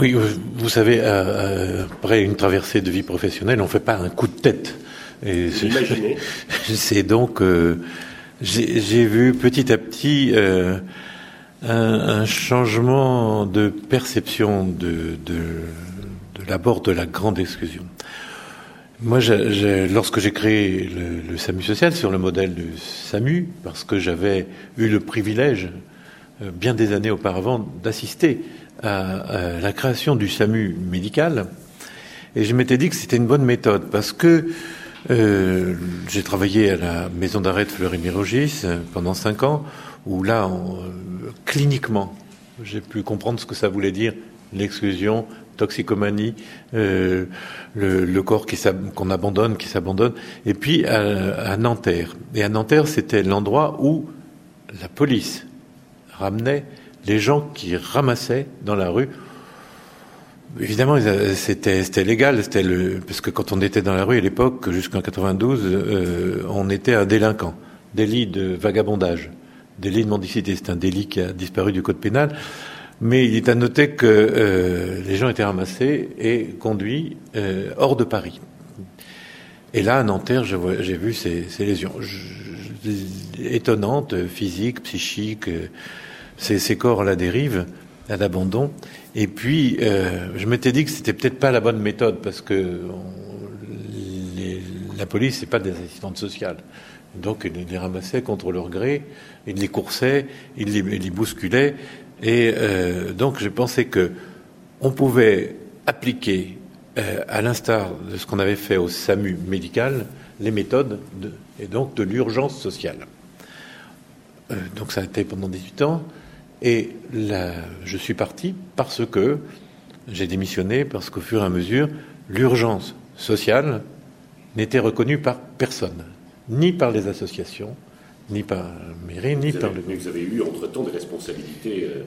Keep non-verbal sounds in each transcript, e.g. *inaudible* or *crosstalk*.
Oui, vous savez, après une traversée de vie professionnelle, on ne fait pas un coup de tête. *laughs* C'est donc, euh, j'ai vu petit à petit euh, un, changement de perception de, de, de l'abord de la grande exclusion. Moi, lorsque j'ai créé le, SAMU social sur le modèle du SAMU, parce que j'avais eu le privilège, euh, bien des années auparavant, d'assister à, la création du SAMU médical, et je m'étais dit que c'était une bonne méthode, parce que euh, j'ai travaillé à la maison d'arrêt de Fleury-Mérogis euh, pendant cinq ans, où là, cliniquement, j'ai pu comprendre ce que ça voulait dire l'exclusion, toxicomanie, euh, le, corps qu'on abandonne, qui s'abandonne, et puis à, Nanterre. Et à Nanterre, c'était l'endroit où la police ramenait les gens qui ramassaient dans la rue. Évidemment, c'était légal, c'était le parce que quand on était dans la rue à l'époque, jusqu'en 92, euh, on était un délinquant, délit de vagabondage, délit de mendicité. C'est un délit qui a disparu du code pénal. Mais il est à noter que euh, les gens étaient ramassés et conduits euh, hors de Paris. Et là, à Nanterre, j'ai vu ces, lésions étonnantes, physiques, psychiques, euh, ces, corps à la dérive, à l'abandon. Et puis, je m'étais dit que c'était peut-être pas la bonne méthode parce que la police, c'est pas des assistantes sociales. Donc, ils les ramassaient contre leur gré, ils les coursaient, ils les, bousculaient. Et euh, donc j'ai pensé que on pouvait appliquer, euh, à l'instar de ce qu'on avait fait au SAMU médical, les méthodes de, et donc de l'urgence sociale. Euh, donc ça a été pendant 18 ans. Et là, je suis parti parce que j'ai démissionné, parce qu'au fur et à mesure, l'urgence sociale n'était reconnue par personne, ni par les associations, ni par la mairie, ni par le. Mais vous avez eu entre-temps des responsabilités euh,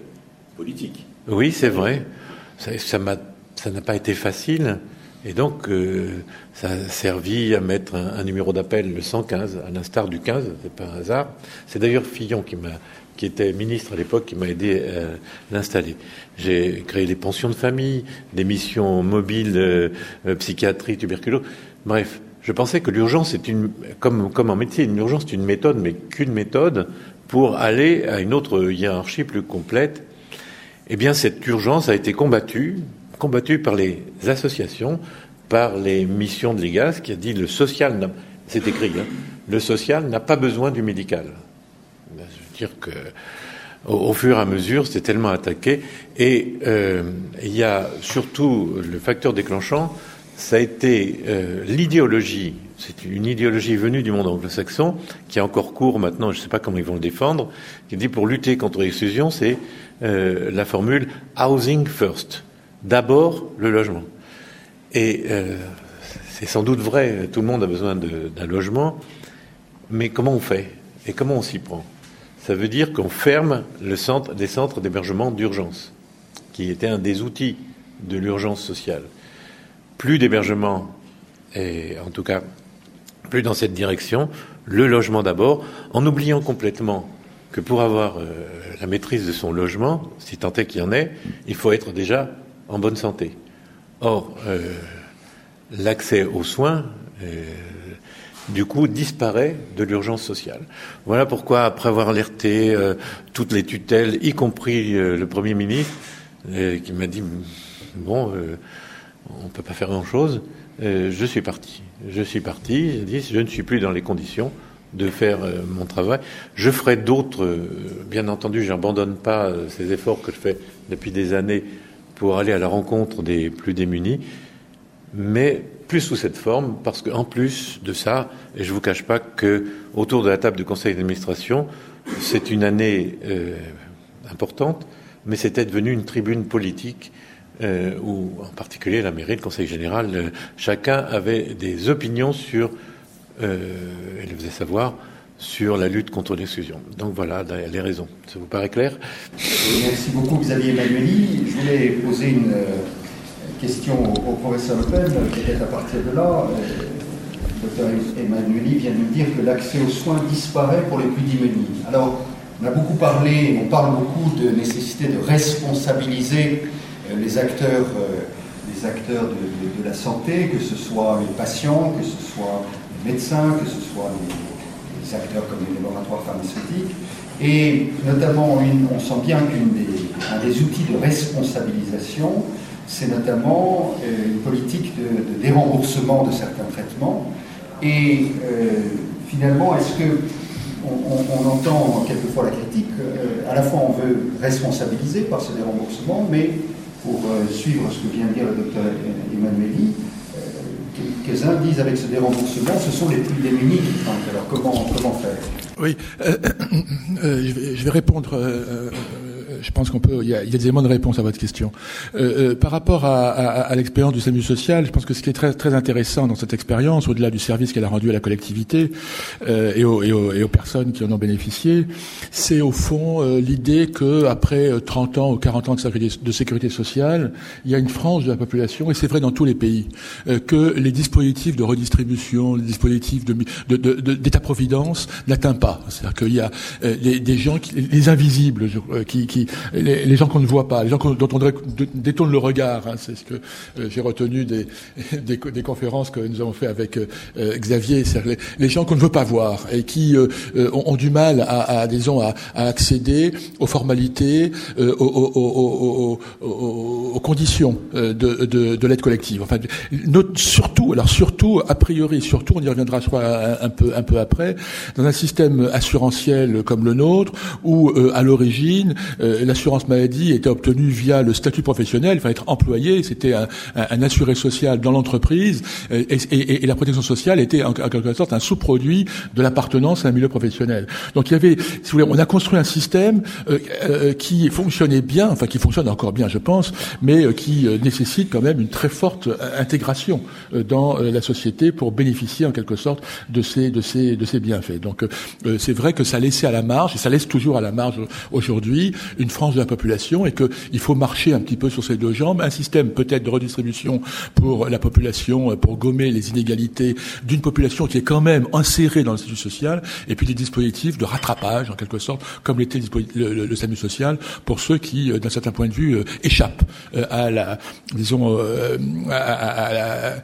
politiques. Oui, c'est vrai. Ça, ça n'a pas été facile. Et donc, euh, ça a servi à mettre un, numéro d'appel, le 115, à l'instar du 15, c'est pas un hasard. C'est d'ailleurs Fillon qui m'a qui était ministre à l'époque, qui m'a aidé à l'installer. J'ai créé des pensions de famille, des missions mobiles, euh, psychiatrie, tuberculose. Bref, je pensais que l'urgence est une, comme, comme en médecine, une urgence est une méthode, mais qu'une méthode pour aller à une autre hiérarchie plus complète. Eh bien, cette urgence a été combattue, combattue par les associations, par les missions de l'IGAS, qui a dit le social, c'est écrit, hein, le social n'a pas besoin du médical. Ben, je veux dire que au, fur et à mesure, c'était tellement attaqué. Et euh, il y a surtout le facteur déclenchant, ça a été euh, l'idéologie, c'est une idéologie venue du monde anglo-saxon, qui est encore court maintenant, je ne sais pas comment ils vont le défendre, qui dit pour lutter contre l'exclusion, c'est euh, la formule housing first, d'abord le logement. Et c'est sans doute vrai, tout le monde a besoin d'un logement, mais comment on fait? Et comment on s'y prend? Ça veut dire qu'on ferme les centres d'hébergement d'urgence, qui était un des outils de l'urgence sociale plus d'hébergement, et en tout cas plus dans cette direction, le logement d'abord, en oubliant complètement que pour avoir euh, la maîtrise de son logement, si tant est qu'il y en ait, il faut être déjà en bonne santé. Or, euh, l'accès aux soins, euh, du coup, disparaît de l'urgence sociale. Voilà pourquoi, après avoir alerté toutes les tutelles, y compris le Premier ministre, qui m'a dit, bon, on ne peut pas faire grand-chose. Euh, je suis parti. Je suis parti. J'ai dit, je ne suis plus dans les conditions de faire euh, mon travail. Je ferai d'autres. Euh, bien entendu, je n'abandonne pas ces efforts que je fais depuis des années pour aller à la rencontre des plus démunis, mais plus sous cette forme, parce qu'en plus de ça, et je ne vous cache pas que autour de la table du conseil d'administration, c'est une année importante, mais c'était devenu une tribune politique euh, où en particulier la mairie, le conseil général, euh, chacun avait des opinions sur, euh, elle faisait savoir, sur la lutte contre l'exclusion. Donc voilà les raisons. Ça vous paraît clair? Merci beaucoup Xavier Emmanueli. Je voulais poser une question au, professeur Le Pen, peut-être à partir de là. Le docteur Emmanueli vient de nous dire que l'accès aux soins disparaît pour les plus démunis. Alors, on a beaucoup parlé, on parle beaucoup de nécessité de responsabiliser les acteurs, les acteurs de, la santé, que ce soit les patients, que ce soit les médecins, que ce soit les, acteurs comme les laboratoires pharmaceutiques. Et notamment, on sent bien qu'un des outils de responsabilisation, c'est notamment une politique de, déremboursement de certains traitements. Et finalement, est-ce que on, entend quelquefois la critique, euh, à la fois on veut responsabiliser par ce déremboursement, mais pour euh, suivre ce que vient de dire le docteur Emmanueli, euh, quelques-uns disent avec ce déremboursement, ce sont les plus démunis qui. Alors comment faire? Oui, je, vais, répondre je pense qu'on peut. Il y, a, il y, a, des éléments de réponse à votre question. Euh, euh, par rapport à, à, à l'expérience du SAMU social, je pense que ce qui est très très intéressant dans cette expérience, au-delà du service qu'elle a rendu à la collectivité euh, et, aux, et, aux, et, aux, personnes qui en ont bénéficié, c'est au fond euh, l'idée que après 30 euh, ans ou 40 ans de sécurité, de sociale, il y a une frange de la population, et c'est vrai dans tous les pays, que les dispositifs de redistribution, les dispositifs de, d'état-providence n'atteint pas. C'est-à-dire qu'il y a des, des, gens, qui, les invisibles, qui, les, gens qu'on ne voit pas, les gens dont on détourne le regard. Hein, c'est ce que euh, j'ai retenu des, *laughs* des, conférences que nous avons fait avec euh, Xavier. Les, les, gens qu'on ne veut pas voir et qui euh, ont, du mal à, à disons, à, à, accéder aux formalités, aux, aux, aux, aux, conditions de, de, de l'aide collective. Enfin, notre, surtout, alors surtout, a priori, surtout, on y reviendra crois un peu un peu après, dans un système assurantiel comme le nôtre, où à l'origine l'assurance maladie était obtenue via le statut professionnel, fallait être employé, c'était un, un, assuré social dans l'entreprise, et, et, et, la protection sociale était en, quelque sorte un sous-produit de l'appartenance à un milieu professionnel. Donc il y avait, si vous voulez, on a construit un système euh, euh, qui fonctionnait bien, enfin qui fonctionne encore bien, je pense, mais euh, qui nécessite quand même une très forte intégration dans la société pour bénéficier en quelque sorte de ces de ces de ces bienfaits. Donc c'est vrai que ça laissait à la marge, et ça laisse toujours à la marge aujourd'hui France de la population et qu'il faut marcher un petit peu sur ces deux jambes. Un système peut-être de redistribution pour la population, pour gommer les inégalités d'une population qui est quand même insérée dans l'institut social, et puis des dispositifs de rattrapage, en quelque sorte, comme l'était le, le, le, SAMU social, pour ceux qui, euh, d'un certain point de vue, euh, échappent euh, à la, disons, à,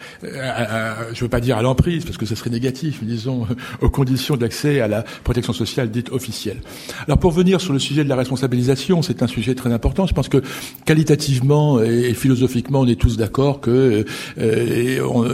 je veux pas dire à l'emprise, parce que ce serait négatif, mais disons, *laughs* aux conditions d'accès à la protection sociale dite officielle. Alors pour venir sur le sujet de la responsabilisation, c'est un sujet très important. Je pense que qualitativement et philosophiquement, on est tous d'accord que euh, on,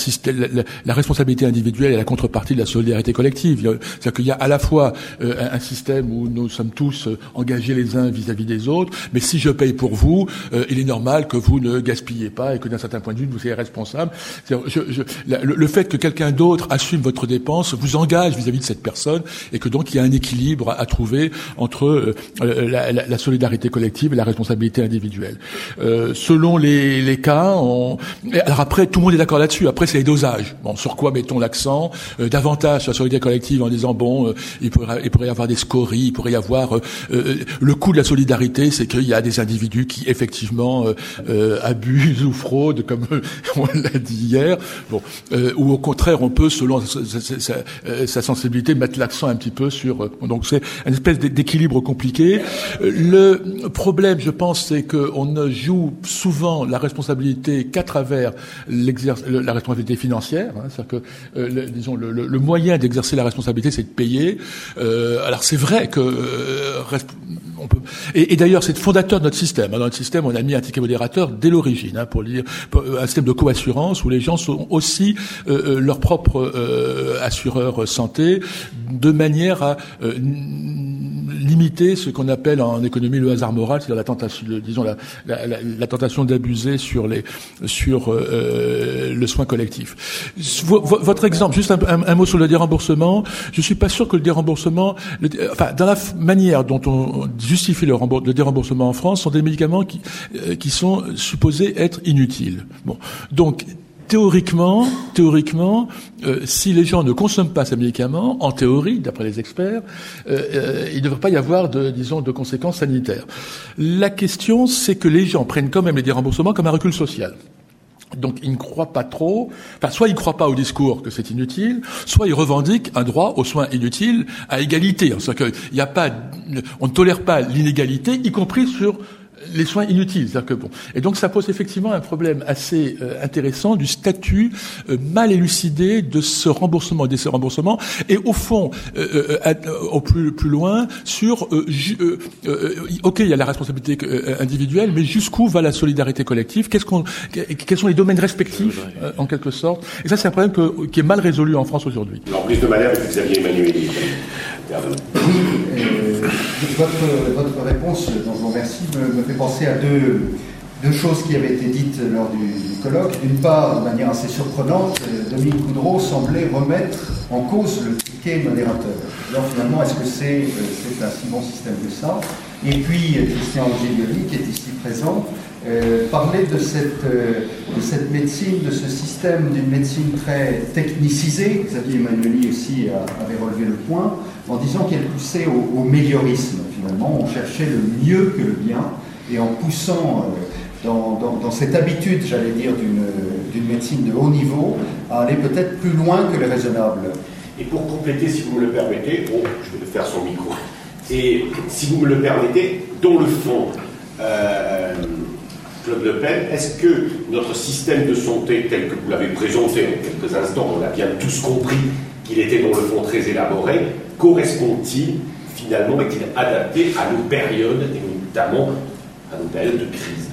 système, la, responsabilité individuelle est la contrepartie de la solidarité collective. C'est-à-dire qu'il y a à la fois euh, un système où nous sommes tous euh, engagés les uns vis-à-vis des autres, mais si je paye pour vous, euh, il est normal que vous ne gaspillez pas et que d'un certain point de vue, vous soyez responsable. Je, je, le, fait que quelqu'un d'autre assume votre dépense vous engage vis-à-vis de cette personne et que donc il y a un équilibre à, à trouver entre euh, la, la, la, solidarité collective et la responsabilité individuelle. Euh, selon les, les cas, on... alors après tout le monde est d'accord là-dessus. Après c'est les dosages. Bon, sur quoi mettons l'accent euh, Davantage sur la solidarité collective en disant bon, euh, il pourrait il pourrait y avoir des scories, il pourrait y avoir euh, euh, le coût de la solidarité, c'est qu'il y a des individus qui effectivement abusent *laughs* ou fraudent, comme on l'a dit hier. Bon, ou au contraire, on peut selon sa, sa, sa sensibilité mettre l'accent un petit peu sur. donc c'est une espèce d'équilibre compliqué. Le problème, je pense, c'est qu'on ne joue souvent la responsabilité qu'à travers la responsabilité financière. Hein, C'est-à-dire que, euh, le, disons, le, le, moyen d'exercer la responsabilité, c'est de payer. Euh, alors c'est vrai que euh, on peut. Et, d'ailleurs, c'est fondateur de notre système. Dans notre système, on a mis un ticket modérateur dès l'origine, hein, pour dire un système de coassurance où les gens sont aussi euh, euh leur propre assureur santé, de manière à limiter ce qu'on appelle en économie le hasard moral, c'est-à-dire la tentation, disons la, tentation d'abuser sur les sur euh, le soin collectif. votre exemple, juste un, mot sur le déremboursement. Je suis pas sûr que le déremboursement, enfin dans la manière dont on justifie le, le déremboursement en France, sont des médicaments qui euh, qui sont supposés être inutiles. Bon, donc théoriquement, théoriquement, euh, si les gens ne consomment pas ces médicaments, en théorie, d'après les experts, euh, euh, il ne devrait pas y avoir de, disons, de conséquences sanitaires. La question, c'est que les gens prennent quand même les déremboursements comme un recul social. Donc ils ne croient pas trop, enfin soit ils ne croient pas au discours que c'est inutile, soit ils revendiquent un droit aux soins inutiles à égalité. C'est-à-dire qu'il on ne tolère pas l'inégalité, y compris sur les soins inutiles. Que, bon. Et donc ça pose effectivement un problème assez euh, intéressant du statut euh, mal élucidé de ce remboursement et de ces remboursements, et au fond, euh, au plus, plus loin, sur, ok, il y a la responsabilité individuelle, mais jusqu'où va la solidarité collective? Qu'est-ce qu'on, Quels sont les domaines respectifs, en quelque sorte? Et ça, c'est un problème que, qui est mal résolu en France aujourd'hui. L'emprise de manière avec Xavier Emmanuel. Oui, votre, réponse, dont je vous remercie, me, fait penser à deux, choses qui avaient été dites lors du, colloque. D'une part, de manière assez surprenante, euh, Dominique Coudreau semblait remettre en cause le ticket modérateur. Alors finalement, est-ce que c'est euh, un si bon système que ça? Et puis, Christian Angelioli, qui est ici présent, euh, de cette, de cette médecine, de ce système d'une médecine très technicisée. Xavier Emmanueli aussi avait relevé le point en disant qu'elle poussait au, au, médiorisme, finalement. On cherchait le mieux que le bien, et en poussant euh, dans, cette habitude, j'allais dire, d'une médecine de haut niveau, à aller peut-être plus loin que le raisonnable. Et pour compléter, si vous me le permettez, bon, je vais le faire son micro. Et si vous me le permettez, dans le fond, euh, Claude Le Pen, est-ce que notre système de santé tel que vous l'avez présenté en quelques instants, on a bien tous compris qu'il était dans le fond très élaboré, correspond-il finalement, est-il adapté à nos périodes, et notamment à nos périodes de crise?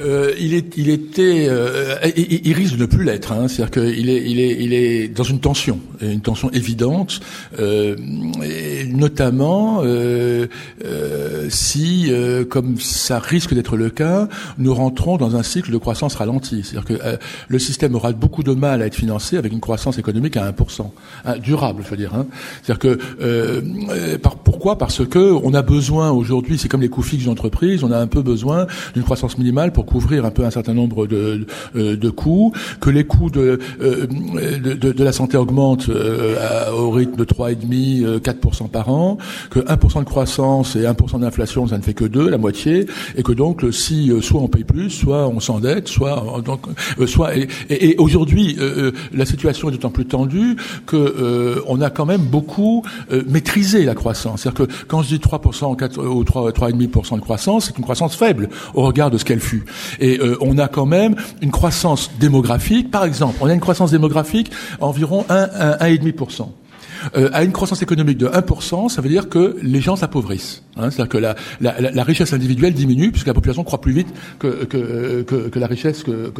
Euh, il, est, il était, euh, il, risque de ne plus l'être. Hein, C'est-à-dire qu'il est, il est, il est dans une tension, une tension évidente, euh, et notamment euh, euh, si, euh, comme ça risque d'être le cas, nous rentrons dans un cycle de croissance ralentie. C'est-à-dire que le système aura beaucoup de mal à être financé avec une croissance économique à 1%, hein, durable, je veux dire. Hein. C'est-à-dire que par, pourquoi? Parce que on a besoin aujourd'hui, c'est comme les coûts fixes d'entreprise, on a un peu besoin d'une croissance minimale pour couvrir un peu un certain nombre de, euh, de coûts, que les coûts de, euh, de, la santé augmentent euh, au rythme de 3,5, 4% par an, que 1% de croissance et 1% d'inflation, ça ne fait que 2, la moitié, et que donc si soit on paye plus, soit on s'endette, soit donc soit et, et, aujourd'hui la situation est d'autant plus tendue que on a quand même beaucoup maîtrisé la croissance. C'est-à-dire que quand je dis 3% 4, ou 3 3,5% de croissance, c'est une croissance faible au regard de ce qu'elle fut. Et euh, on a quand même une croissance démographique. Par exemple, on a une croissance démographique environ 1, 1,5%. Euh, à une croissance économique de 1%, ça veut dire que les gens s'appauvrissent. Hein, C'est-à-dire que la, la, la, richesse individuelle diminue puisque la population croît plus vite que, que, que, que la richesse que,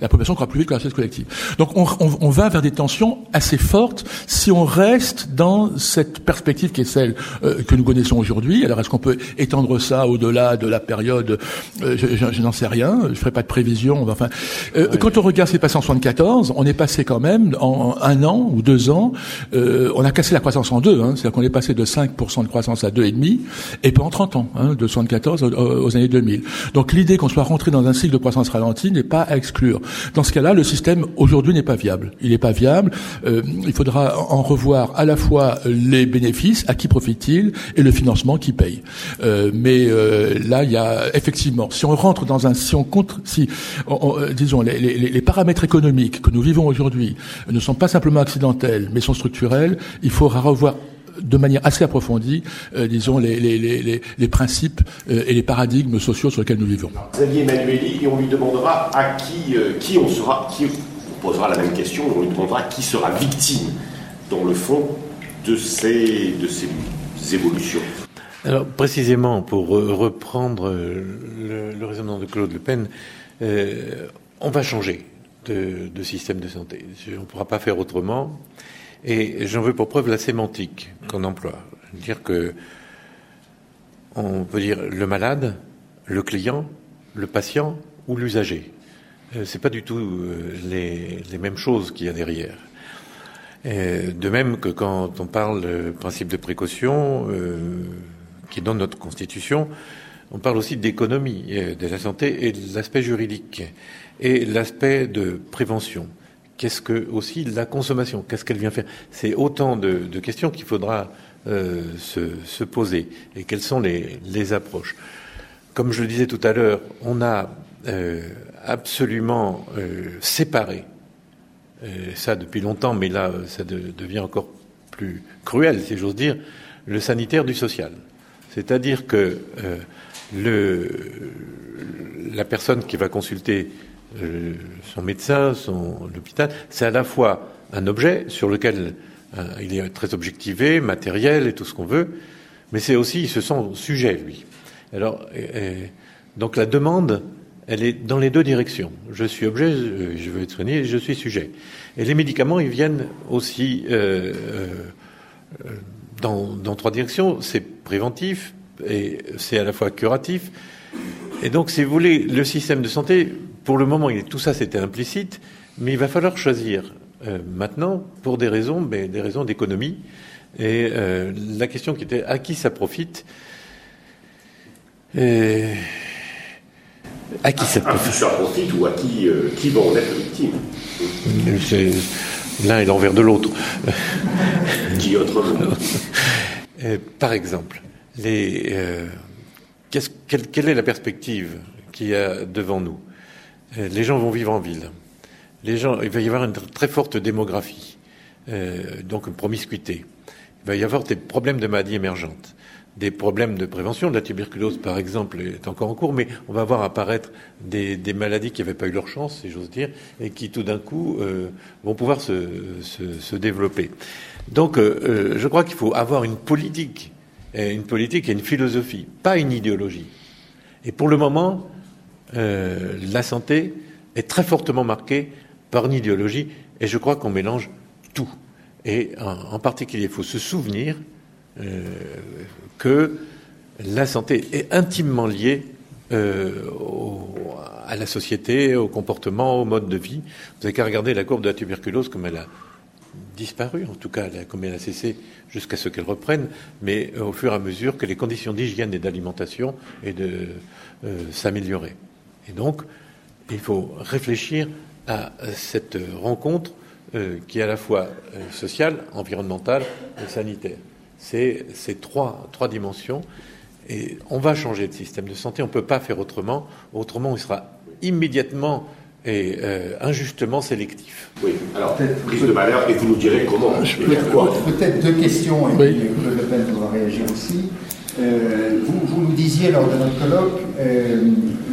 la population croît plus vite que la richesse collective. Donc on, on, on, va vers des tensions assez fortes si on reste dans cette perspective qui est celle euh, que nous connaissons aujourd'hui. Alors est-ce qu'on peut étendre ça au-delà de la période euh, Je, je, n'en sais rien. Je ferai pas de prévision. Enfin, euh, quand on regarde ce qui est passé en 74, on est passé quand même en un an ou deux ans. Euh, on a cassé la croissance en deux, hein, c'est-à-dire qu'on est passé de 5% de croissance à 2,5, et pendant 30 ans, hein, de 74 aux, années 2000. Donc l'idée qu'on soit rentré dans un cycle de croissance ralentie n'est pas à exclure. Dans ce cas-là, le système aujourd'hui n'est pas viable. Il n'est pas viable. Euh, il faudra en revoir à la fois les bénéfices, à qui profite-t-il, et le financement qui paye. Euh, mais euh, là, il y a effectivement, si on rentre dans un, si on contre, si, disons, les, les, les paramètres économiques que nous vivons aujourd'hui ne sont pas simplement accidentels, mais sont structurels, il faudra revoir de manière assez approfondie, euh, disons, les, les, les, les principes euh, et les paradigmes sociaux sur lesquels nous vivons. Xavier Emmanueli, et on lui demandera à qui, euh, qui on sera, qui on posera la même question, on lui demandera qui sera victime, dans le fond, de ces, de ces évolutions. Alors, précisément, pour reprendre le, le, raisonnement de Claude Le Pen, on va changer de, de système de santé. On ne pourra pas faire autrement. Et j'en veux pour preuve la sémantique qu'on emploie. Dire que on peut dire le malade, le client, le patient ou l'usager. Euh, c'est pas du tout euh, les, mêmes choses qu'il y a derrière. Et de même que quand on parle du principe de précaution euh, qui est dans notre constitution, on parle aussi d'économie de la santé et de l'aspect juridique et l'aspect de prévention qu'est-ce que aussi la consommation Qu'est-ce qu'elle vient faire C'est autant de, questions qu'il faudra euh, se, poser. Et quelles sont les, approches? Comme je le disais tout à l'heure, on a euh, absolument euh, séparé ça depuis longtemps, mais là, ça devient encore plus cruel, si j'ose dire, le sanitaire du social. C'est-à-dire que le, la personne qui va consulter euh, son médecin, son l'hôpital, c'est à la fois un objet sur lequel euh, il est très objectivé, matériel et tout ce qu'on veut, mais c'est aussi, il se sent sujet, lui. Alors, donc la demande, elle est dans les deux directions. Je suis objet, je veux être soigné, je suis sujet. Et les médicaments, ils viennent aussi euh, euh, dans, dans, trois directions. C'est préventif et c'est à la fois curatif. Et donc, si vous voulez, le système de santé, pour le moment, tout ça, c'était implicite, mais il va falloir choisir euh, maintenant pour des raisons, mais des raisons d'économie. Et euh, la question qui était à qui ça profite et... À qui ça profite À qui ça profite ou à qui, euh, qui va en être victime? C'est l'un et l'envers de l'autre. *laughs* Qui autrement? Par exemple, les, quelle, quelle, est la perspective qu'il y a devant nous? Les gens vont vivre en ville les gens, il va y avoir une très forte démographie, euh, donc une promiscuité. Il va y avoir des problèmes de maladies émergentes, des problèmes de prévention. La tuberculose, par exemple, est encore en cours, mais on va voir apparaître des, maladies qui n'avaient pas eu leur chance, si j'ose dire, et qui tout d'un coup euh, vont pouvoir se, se, développer. Donc, euh, je crois qu'il faut avoir une politique, une politique et une philosophie, pas une idéologie. Et pour le moment, la santé est très fortement marquée par une idéologie, et je crois qu'on mélange tout. Et en, particulier, il faut se souvenir euh, que la santé est intimement liée euh, à la société, au comportement, au mode de vie. Vous n'avez qu'à regarder la courbe de la tuberculose comme elle a disparu, en tout cas comme elle a cessé jusqu'à ce qu'elle reprenne, mais au fur et à mesure que les conditions d'hygiène et d'alimentation et euh. Et donc, il faut réfléchir à cette rencontre euh, qui est à la fois euh, sociale, environnementale et sanitaire. C'est ces trois, trois dimensions. Et on va changer de système de santé. On ne peut pas faire autrement. Autrement, il sera immédiatement et euh, injustement sélectif. Oui, alors prise de valeur, et vous nous direz comment. Peut-être deux questions, et oui. Le Pen pourra réagir aussi. Euh, vous, vous, nous disiez lors de notre colloque euh,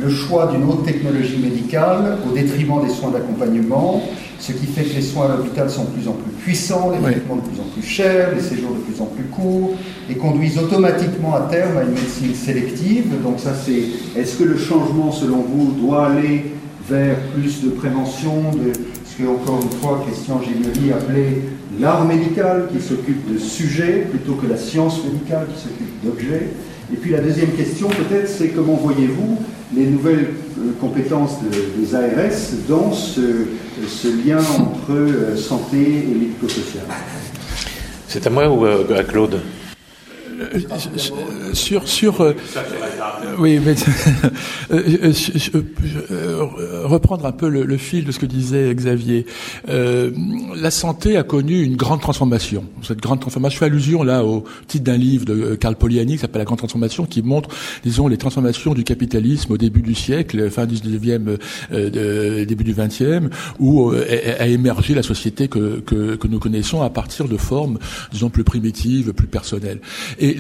le choix d'une haute technologie médicale au détriment des soins d'accompagnement, ce qui fait que les soins à l'hôpital sont de plus en plus puissants, les traitements de plus en plus chers, les séjours de plus en plus courts, et conduisent automatiquement à terme à une médecine sélective. Donc ça c'est, est-ce que le changement selon vous doit aller vers plus de prévention, de encore une fois Christian Gémery appelait l'art médical qui s'occupe de sujets plutôt que la science médicale qui s'occupe d'objets. Et puis la deuxième question peut-être c'est comment voyez-vous les nouvelles euh, compétences des ARS dans ce, lien entre euh, santé et médico-social? C'est à moi ou à Claude? euh, sur sur euh, oui mais *laughs* euh, reprendre un peu le, fil de ce que disait Xavier. La santé a connu une grande transformation. Cette grande transformation je fais allusion là au titre d'un livre de Karl Poliani qui s'appelle la grande transformation qui montre disons les transformations du capitalisme au début du siècle fin du 19e début du 20e où a, émergé la société que, que, nous connaissons à partir de formes disons plus primitives plus personnelles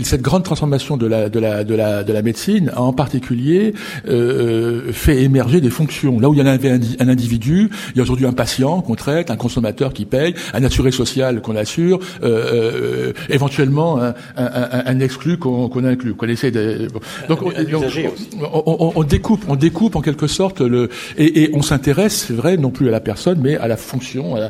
cette grande transformation de la, de la, de la, de la médecine a en particulier euh, fait émerger des fonctions. Là où il y avait un, individu, il y a aujourd'hui un patient qu'on traite, un consommateur qui paye, un assuré social qu'on assure, euh, euh, éventuellement un, un, un exclu qu'on qu inclut, qu'on essaie de... Donc on, on, on, découpe, on découpe en quelque sorte le et, et on s'intéresse, c'est vrai, non plus à la personne, mais à la fonction, à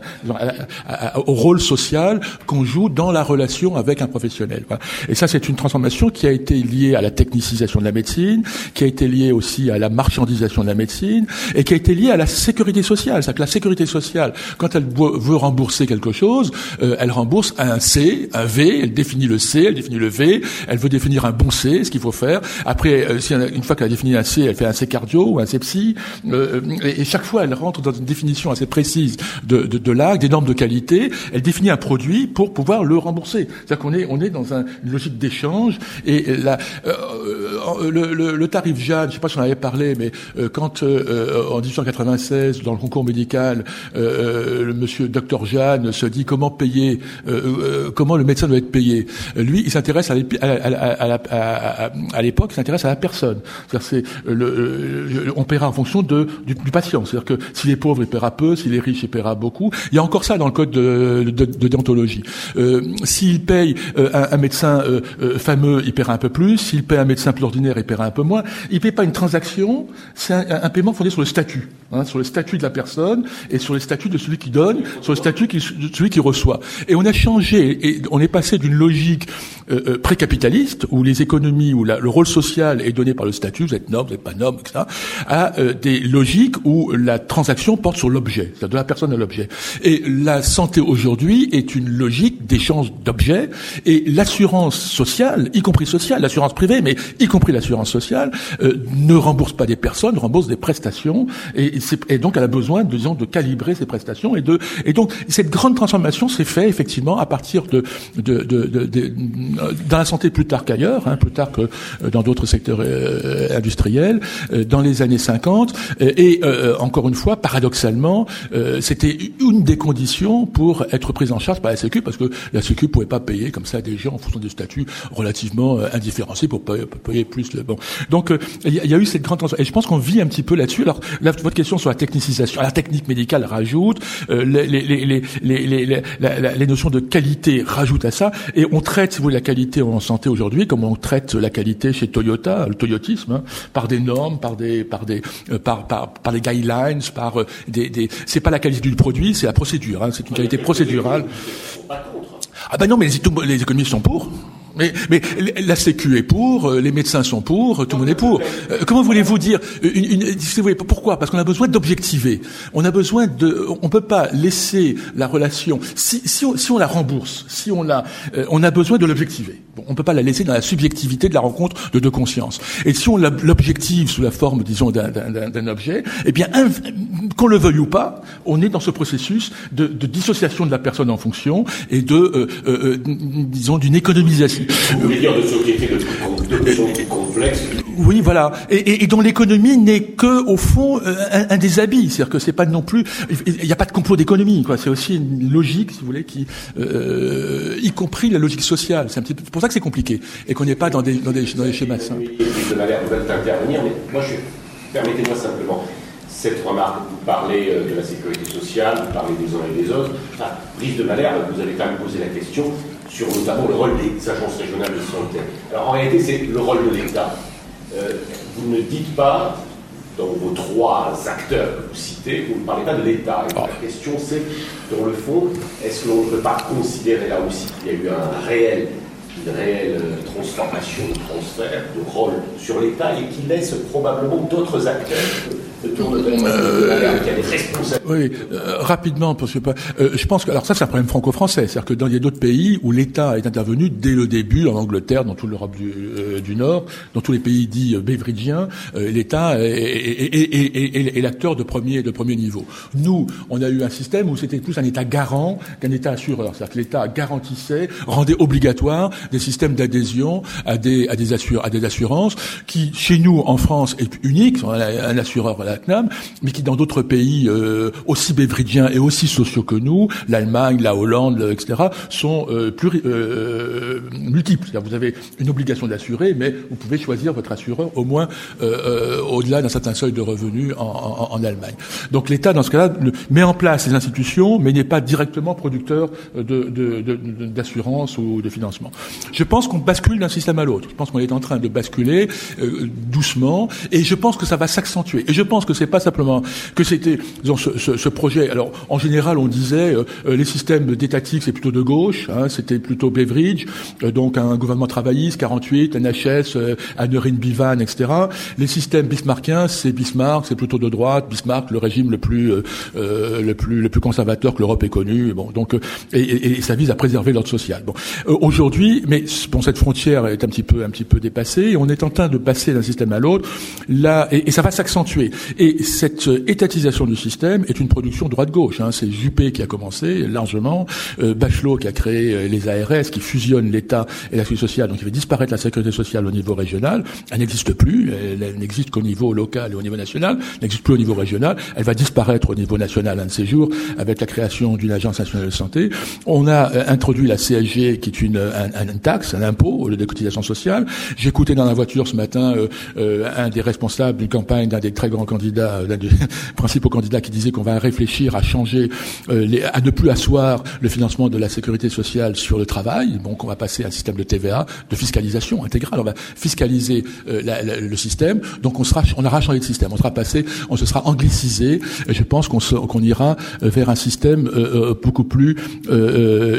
à, au rôle social qu'on joue dans la relation avec un professionnel. Et ça, c'est une transformation qui a été liée à la technicisation de la médecine, qui a été liée aussi à la marchandisation de la médecine, et qui a été liée à la sécurité sociale. C'est-à-dire que la sécurité sociale, quand elle veut rembourser quelque chose, euh, elle rembourse un C, un V, elle définit le C, elle définit le V, elle veut définir un bon C, ce qu'il faut faire. Après, euh, une fois qu'elle a défini un C, elle fait un C cardio ou un C psy, euh, et, chaque fois, elle rentre dans une définition assez précise de, de, de l'acte, des normes de qualité, elle définit un produit pour pouvoir le rembourser. C'est-à-dire qu'on est, on est dans un, une logique d'échange et la, le, le, le, tarif Jeanne, je sais pas si on avait parlé, mais quand en 1896 dans le concours médical, le monsieur docteur Jeanne se dit comment payer, comment le médecin doit être payé. Lui, il s'intéresse à, l'époque, il s'intéresse à la personne. C'est le, on paiera en fonction de, du, du patient. C'est-à-dire que s'il est pauvre, il paiera peu, s'il est riche, il paiera beaucoup. Il y a encore ça dans le code de, de, de déontologie. Euh, s'il paye euh, un, un, médecin euh, euh, fameux, il paiera un peu plus. S'il paye un médecin plus ordinaire, il paiera un peu moins. Il paye pas une transaction, c'est un, paiement fondé sur le statut, hein, sur le statut de la personne et sur le statut de celui qui donne, sur le statut de celui qui reçoit. Et on a changé, et on est passé d'une logique euh, précapitaliste où les économies, où le rôle social est donné par le statut, vous êtes noble, vous n'êtes pas noble, etc., à des logiques où la transaction porte sur l'objet, c'est-à-dire de la personne à l'objet. Et la santé aujourd'hui est une logique d'échange d'objets et l'assurance sociale, y compris sociale, l'assurance privée, mais y compris l'assurance sociale, euh, ne rembourse pas des personnes, rembourse des prestations et, et, donc elle a besoin, disons, de calibrer ces prestations et de et donc cette grande transformation s'est faite effectivement à partir de, de, de, de, dans la santé plus tard qu'ailleurs, hein, plus tard que dans d'autres secteurs euh, industriels, euh, dans les années 50 et encore une fois, paradoxalement, euh, c'était une des conditions pour être prise en charge par la Sécu, parce que la Sécu pouvait pas payer comme ça des gens en fonction des statuts relativement euh, indifférenciés pour payer, plus. Le, bon, donc euh, il y, y, a eu cette grande transformation. Et je pense qu'on vit un petit peu là-dessus. Alors, là, votre question sur la technicisation, la technique médicale rajoute, les, les, les, les, les notions de qualité rajoutent à ça, et on traite, si vous voulez, la qualité en santé aujourd'hui comme on traite la qualité chez Toyota, le toyotisme, hein, par des normes, par des, par des, par, par, par les guidelines, par des, des c'est pas la qualité du produit, c'est la procédure. Hein, c'est une qualité procédurale. Ah ben non, mais les, les économistes sont pour. Mais, mais, la Sécu est pour, euh, les médecins sont pour, tout le monde est pour. Euh, comment voulez-vous dire une, une, Pourquoi? Parce qu'on a besoin d'objectiver. On a besoin de. On peut pas laisser la relation. Si, si, on, si on, la rembourse, si on la, euh, on a besoin de l'objectiver. Bon, on peut pas la laisser dans la subjectivité de la rencontre de deux consciences. Et si on l'objective sous la forme, disons, d'un objet, eh bien, qu'on le veuille ou pas, on est dans ce processus de, de dissociation de la personne en fonction et de, disons, d'une économisation vous voulez dire de société de, plus, de complexe Oui, voilà. Et, et, dont l'économie n'est que, au fond, euh, un, un des habits. C'est-à-dire que c'est pas non plus. Il n'y a pas de complot d'économie, quoi. C'est aussi une logique, si vous voulez, qui, euh, y compris la logique sociale. C'est un petit peu pour ça que c'est compliqué et qu'on n'est pas dans des, dans des, dans des schémas simples. de l'air d'intervenir, mais moi, je permettez-moi simplement cette remarque, vous parlez euh, de la sécurité sociale, vous parlez des uns et des autres. Enfin, Brice de Malherbe, vous avez quand même posé la question sur notamment le rôle des agences régionales de santé. Alors en réalité, c'est le rôle de l'État. Euh, vous ne dites pas, dans vos trois acteurs que vous citez, vous ne parlez pas de l'État. Et la question, c'est, dans le fond, est-ce que l'on ne peut pas considérer là aussi qu'il y a eu un réel une réelle transformation, de transfert de rôle sur l'État et qui laisse probablement d'autres acteurs oui, euh, rapidement, parce que euh, je pense que alors ça c'est un problème franco-français, c'est-à-dire que dans il y a d'autres pays où l'État est intervenu dès le début, en Angleterre, dans toute l'Europe du, euh, du, Nord, dans tous les pays dits euh, beveridgiens, l'État est, est, est, l'acteur de premier de premier niveau. Nous, on a eu un système où c'était plus un État garant qu'un État assureur, c'est-à-dire que l'État garantissait, rendait obligatoire des systèmes d'adhésion à des à des, assure, à des assurances qui, chez nous en France, est unique, on a un assureur la CNAM, mais qui dans d'autres pays euh, aussi bévridiens et aussi sociaux que nous, l'Allemagne, la Hollande, etc., sont euh, euh, multiples. Vous avez une obligation d'assurer, mais vous pouvez choisir votre assureur au moins au-delà d'un certain seuil de revenus en, Allemagne. Donc l'État, dans ce cas-là, met en place ces institutions, mais n'est pas directement producteur d'assurance de, de, ou de financement. Je pense qu'on bascule d'un système à l'autre. Je pense qu'on est en train de basculer doucement, et je pense que ça va s'accentuer. Et je pense que c'est pas simplement que c'était ce, ce, ce, projet. Alors en général, on disait euh, euh les systèmes d'étatique c'est plutôt de gauche, hein, c'était plutôt Beveridge, euh, donc un gouvernement travailliste, 48, NHS, euh, Aneurin Bivan, etc. Les systèmes bismarckiens, c'est Bismarck, c'est plutôt de droite. Bismarck, le régime le plus euh, le plus le plus conservateur que l'Europe ait connu. Bon, donc et, et, et, ça vise à préserver l'ordre social. Bon, aujourd'hui, mais bon, cette frontière est un petit peu un petit peu dépassée. On est en train de passer d'un système à l'autre. Là, et, et ça va s'accentuer. Et cette étatisation du système est une production droite-gauche. Hein. C'est Juppé qui a commencé largement, euh, Bachelot qui a créé euh, les ARS, qui fusionnent l'État et la sécurité sociale, donc il fait disparaître la sécurité sociale au niveau régional. Elle n'existe plus, elle, n'existe qu'au niveau local et au niveau national, elle n'existe plus au niveau régional, elle va disparaître au niveau national un de ces jours avec la création d'une agence nationale de santé. On a euh, introduit la CSG qui est une, un, taxe, un impôt de cotisation sociale. Écouté dans la voiture ce matin un des responsables d'une campagne d'un des très grands candidats, d'un des *laughs* principaux candidats qui disait qu'on va réfléchir à changer, les, à ne plus asseoir le financement de la sécurité sociale sur le travail. Donc on va passer à un système de TVA, de fiscalisation intégrale. On va fiscaliser euh, le système. Donc on sera, on aura changé de système. On sera passé, on se sera anglicisé. Je pense qu'on qu'on ira euh, vers un système euh, beaucoup plus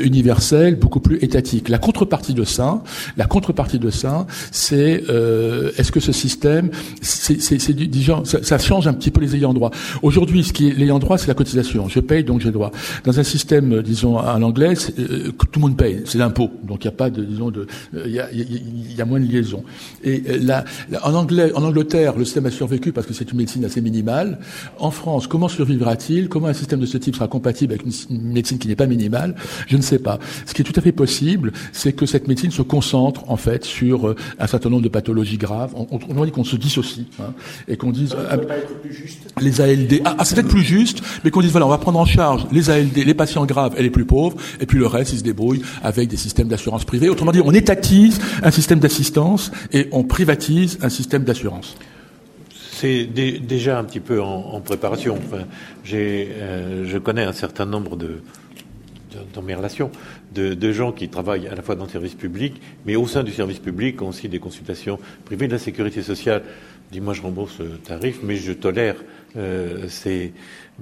universel, beaucoup plus étatique. La contrepartie de ça, la contrepartie de ça, c'est est-ce que ce système, c'est, c'est, change un petit peu les ayants droit. Aujourd'hui, ce qui est l'ayant droit, c'est la cotisation. Je paye, donc j'ai droit. Dans un système, disons, en anglais, euh, tout le monde paye, c'est l'impôt. Donc il n'y a pas de, disons, de, euh, il y, a, moins de liaison. Et euh, là, en anglais, en Angleterre, le système a survécu parce que c'est une médecine assez minimale. En France, comment survivra-t-il? Comment un système de ce type sera compatible avec une, médecine qui n'est pas minimale? Je ne sais pas. Ce qui est tout à fait possible, c'est que cette médecine se concentre en fait sur un certain nombre de pathologies graves. On, on, dit qu'on se dissocie hein, et qu'on dise les ALD. Ah, ah c'est peut-être plus juste, mais qu'on dise voilà, on va prendre en charge les ALD, les patients graves et les plus pauvres, et puis le reste, ils se débrouillent avec des systèmes d'assurance privée. Autrement dit, on étatise un système d'assistance et on privatise un système d'assurance. C'est déjà un petit peu en, préparation. Enfin, euh, je connais un certain nombre de, dans mes relations, de, gens qui travaillent à la fois dans le service public, mais au sein du service public ont aussi des consultations privées de la sécurité sociale. Dis-moi, je rembourse le tarif, mais je tolère euh, ces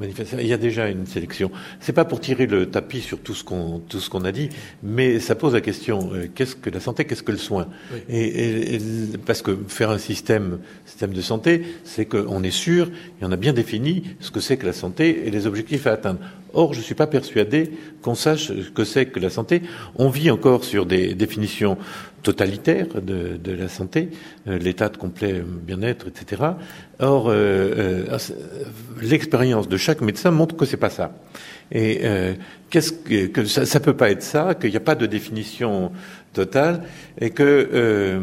il y a déjà une sélection. C'est pas pour tirer le tapis sur tout ce qu'on tout ce qu'on a dit, mais ça pose la question euh, qu'est-ce que la santé, qu'est-ce que le soin? Et, parce que faire un système système de santé, c'est qu'on est sûr, et on a bien défini ce que c'est que la santé et les objectifs à atteindre. Or, je ne suis pas persuadé qu'on sache ce que c'est que la santé. On vit encore sur des définitions totalitaires de, la santé, euh, l'état de complet bien-être, etc. Or, euh, euh, l'expérience de chaque médecin montre que c'est pas ça. Et euh, que, ça, ça peut pas être ça, qu'il n'y a pas de définition totale, et que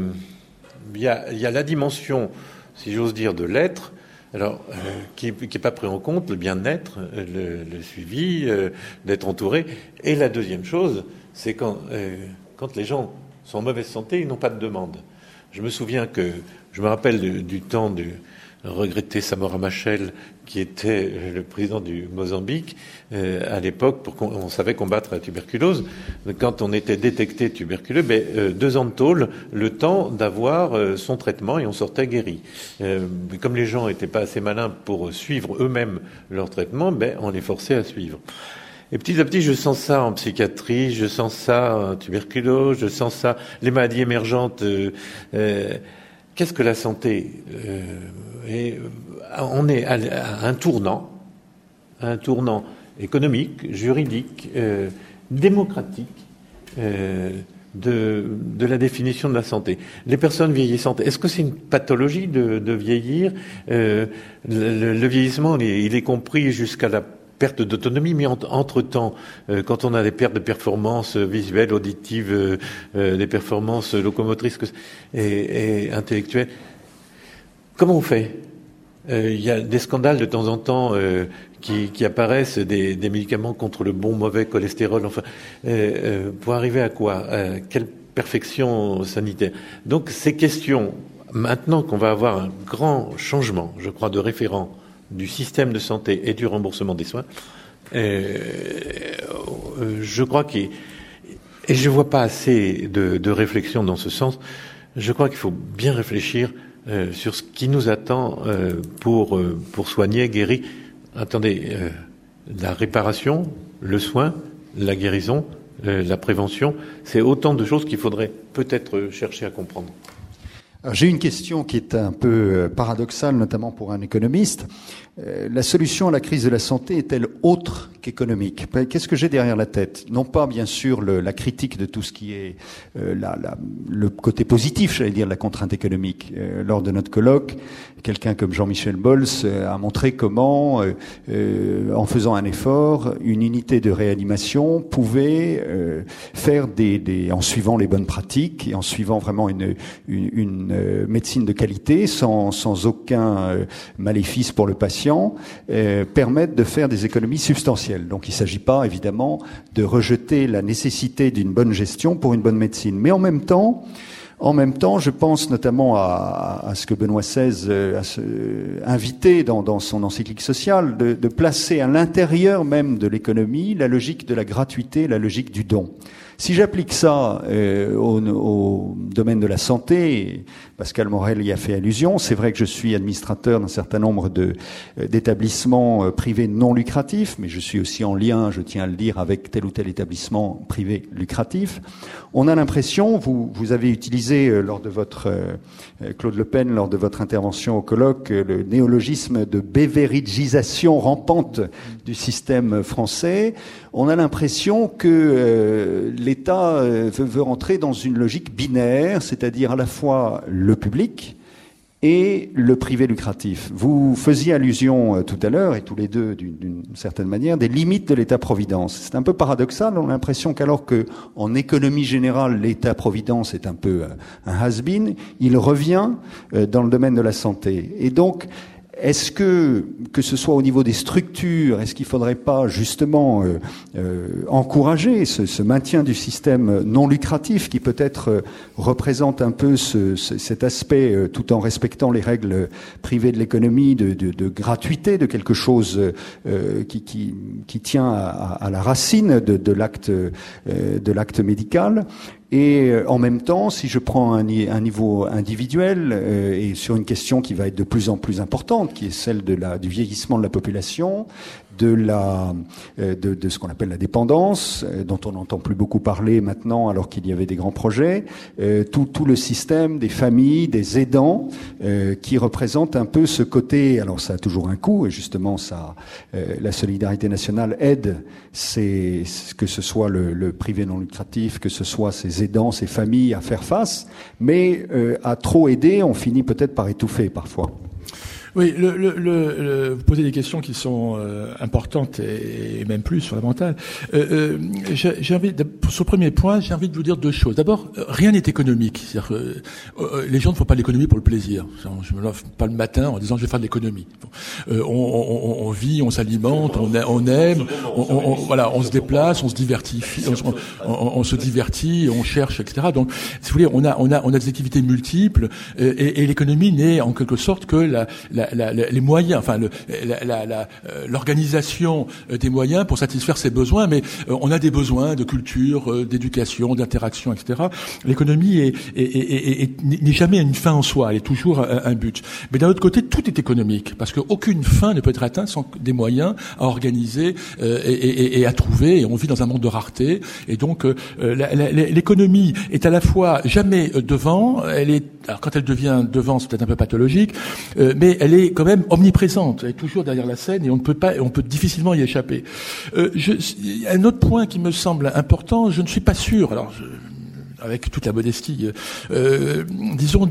il y a, y, a, la dimension, si j'ose dire, de l'être. Alors, qui n'est pas pris en compte, le bien-être, le, suivi, d'être entouré. Et la deuxième chose, c'est quand les gens sont en mauvaise santé, ils n'ont pas de demande. Je me souviens que, je me rappelle du temps du, regretter Samora Machel, qui était le président du Mozambique euh, à l'époque, pour qu'on savait combattre la tuberculose. Quand on était détecté tuberculeux, ben, euh, deux ans de tôle, le temps d'avoir euh, son traitement et on sortait guéri. comme les gens n'étaient pas assez malins pour suivre eux-mêmes leur traitement, ben, on les forçait à suivre. Et petit à petit, je sens ça en psychiatrie, je sens ça en tuberculose, je sens ça, les maladies émergentes. Qu'est-ce que la santé euh, on est à un tournant, un tournant économique, juridique, euh, démocratique euh, de, la définition de la santé. Les personnes vieillissantes, est-ce que c'est une pathologie de, vieillir? Le, vieillissement, il est compris jusqu'à la perte d'autonomie, mais entre-temps, quand on a des pertes de performances visuelles, auditives, des performances locomotrices et, intellectuelles, Comment on fait? Euh, Il y a des scandales de temps en temps euh, qui, apparaissent, des, médicaments contre le bon, mauvais cholestérol, enfin, euh, pour arriver à quoi? Quelle perfection sanitaire? Donc ces questions, maintenant qu'on va avoir un grand changement, je crois, de référent du système de santé et du remboursement des soins, je crois qu'il... Et je vois pas assez de, de réflexion dans ce sens. Je crois qu'il faut bien réfléchir euh, sur ce qui nous attend euh, pour, euh, pour soigner, guérir. Attendez, la réparation, le soin, la guérison, la prévention, c'est autant de choses qu'il faudrait peut-être chercher à comprendre. J'ai une question qui est un peu paradoxale, notamment pour un économiste. La solution à la crise de la santé est-elle autre économique. Ben, qu'est-ce que j'ai derrière la tête? Non pas bien sûr le, la critique de tout ce qui est euh, la, la, le côté positif, j'allais dire, de la contrainte économique. Euh, lors de notre colloque, quelqu'un comme Jean-Michel Bols euh, a montré comment, euh, en faisant un effort, une unité de réanimation pouvait faire des, en suivant les bonnes pratiques et en suivant vraiment une, une, une médecine de qualité, sans, sans aucun maléfice pour le patient, permettre de faire des économies substantielles. Donc il ne s'agit pas évidemment de rejeter la nécessité d'une bonne gestion pour une bonne médecine. Mais en même temps, en même temps, je pense notamment à, ce que Benoît XVI euh, a euh, invité dans, son encyclique sociale, de placer à l'intérieur même de l'économie la logique de la gratuité, la logique du don. Si j'applique ça euh, au, au, domaine de la santé, Pascal Morel y a fait allusion, c'est vrai que je suis administrateur d'un certain nombre euh, d'établissements euh, privés non lucratifs, mais je suis aussi en lien, je tiens à le dire, avec tel ou tel établissement privé lucratif. On a l'impression, vous, vous avez utilisé euh, lors de votre, Claude Le Pen, lors de votre intervention au colloque, le néologisme de bévérigisation rampante du système français. On a l'impression que l'État veut, veut rentrer dans une logique binaire, c'est-à-dire à la fois le public et le privé lucratif. Vous faisiez allusion euh, tout à l'heure, et tous les deux d'une certaine manière, des limites de l'État-providence. C'est un peu paradoxal, on a l'impression qu'alors que en économie générale, l'État-providence est un peu euh, un has-been, il revient euh, dans le domaine de la santé. Et donc, est-ce que, que ce soit au niveau des structures, est-ce qu'il ne faudrait pas justement euh, euh, encourager ce, maintien du système non lucratif qui peut-être euh, représente un peu ce, cet aspect, tout en respectant les règles privées de l'économie, de, gratuité, de quelque chose qui, tient à, la racine de l'acte médical? Et euh, en même temps, si je prends un, niveau individuel euh, et sur une question qui va être de plus en plus importante, qui est celle de la, du vieillissement de la population, de la euh, de, de ce qu'on appelle la dépendance, euh, dont on n'entend plus beaucoup parler maintenant, alors qu'il y avait des grands projets, euh, tout, tout le système des familles, des aidants, qui représente un peu ce côté. Alors ça a toujours un coût, et justement, ça, la solidarité nationale aide, c'est que ce soit le, le, privé non lucratif, que ce soit ces aidants, ces familles à faire face, mais à trop aider, on finit peut-être par étouffer parfois. Oui, le, le, le, vous posez des questions qui sont euh, importantes et, et, même plus fondamentales. Euh, euh, j'ai envie, sur le premier point, j'ai envie de vous dire deux choses. D'abord, rien n'est économique. C'est-à-dire que euh, euh, les gens ne font pas l'économie pour le plaisir. Je me lève pas le matin en disant je vais faire de l'économie. On, on, on, vit, on s'alimente, on, on, aime, on, voilà, on se déplace, on se divertit, on, se divertit, on cherche, etc. Donc, si vous voulez, on a, on a, on a des activités multiples et, et l'économie n'est en quelque sorte que la, la les moyens, enfin euh, l'organisation euh, des moyens pour satisfaire ses besoins, mais euh, on a des besoins de culture, d'éducation, d'interaction, etc. L'économie est, est, est, n'est jamais une fin en soi, elle est toujours un, but. Mais d'un autre côté, tout est économique, parce qu'aucune fin ne peut être atteinte sans des moyens à organiser et, et, à trouver. Et on vit dans un monde de rareté, et donc l'économie est à la fois jamais devant, elle est, alors quand elle devient devant, c'est peut-être un peu pathologique, mais elle est quand même omniprésente, elle est toujours derrière la scène et on ne peut difficilement y échapper. Euh, un autre point qui me semble important, je ne suis pas sûr. Avec toute la modestie, euh, disons,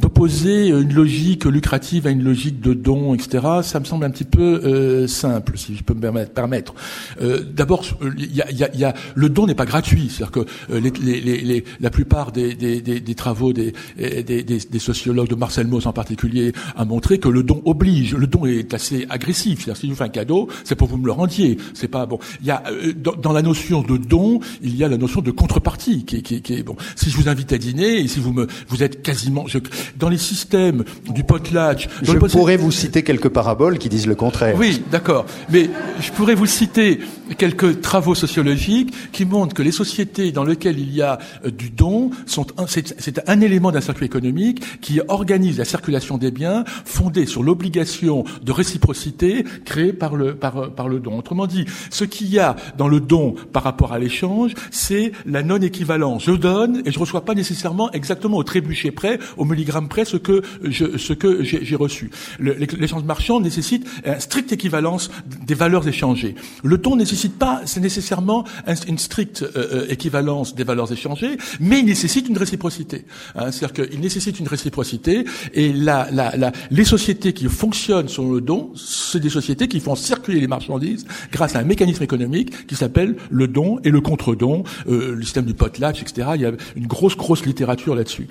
d'opposer euh, une logique lucrative à une logique de don, etc. Ça me semble un petit peu euh, simple, si je peux me permettre. Euh, D'abord, y a, y, y a, le don n'est pas gratuit, c'est-à-dire que euh, les, les, les, la plupart des, des, des, des travaux des, des, sociologues, de Marcel Mauss en particulier, a montré que le don oblige. Le don est assez agressif. C'est-à-dire si je vous fais un cadeau, c'est pour que vous me le rendiez. C'est pas bon. Il y a dans, dans la notion de don, il y a la notion de contre partie qui, qui, qui, est bon. Si je vous invite à dîner et si vous me, vous êtes quasiment je, dans les systèmes du potlatch. Je pourrais vous citer quelques paraboles qui disent le contraire. Oui, d'accord. Mais je pourrais vous citer quelques travaux sociologiques qui montrent que les sociétés dans lesquelles il y a euh, du don sont c'est un élément d'un circuit économique qui organise la circulation des biens fondée sur l'obligation de réciprocité créée par le par, par le don. Autrement dit, ce qu'il y a dans le don par rapport à l'échange, c'est la non-équivalence. Je donne et je reçois pas nécessairement exactement au trébuchet près, au milligramme près, ce que je, ce que j'ai reçu. L'échange marchand nécessite une stricte équivalence des valeurs échangées. Le ton nécessite pas, c'est nécessairement une stricte euh, euh, équivalence des valeurs échangées, mais il nécessite une réciprocité. Hein, C'est-à-dire qu'il nécessite une réciprocité et la, la, la, les sociétés qui fonctionnent sur le don, c'est des sociétés qui font circuler les marchandises grâce à un mécanisme économique qui s'appelle le don et le contre-don, euh, du potlatch, etc. Il y a une grosse, grosse littérature là-dessus.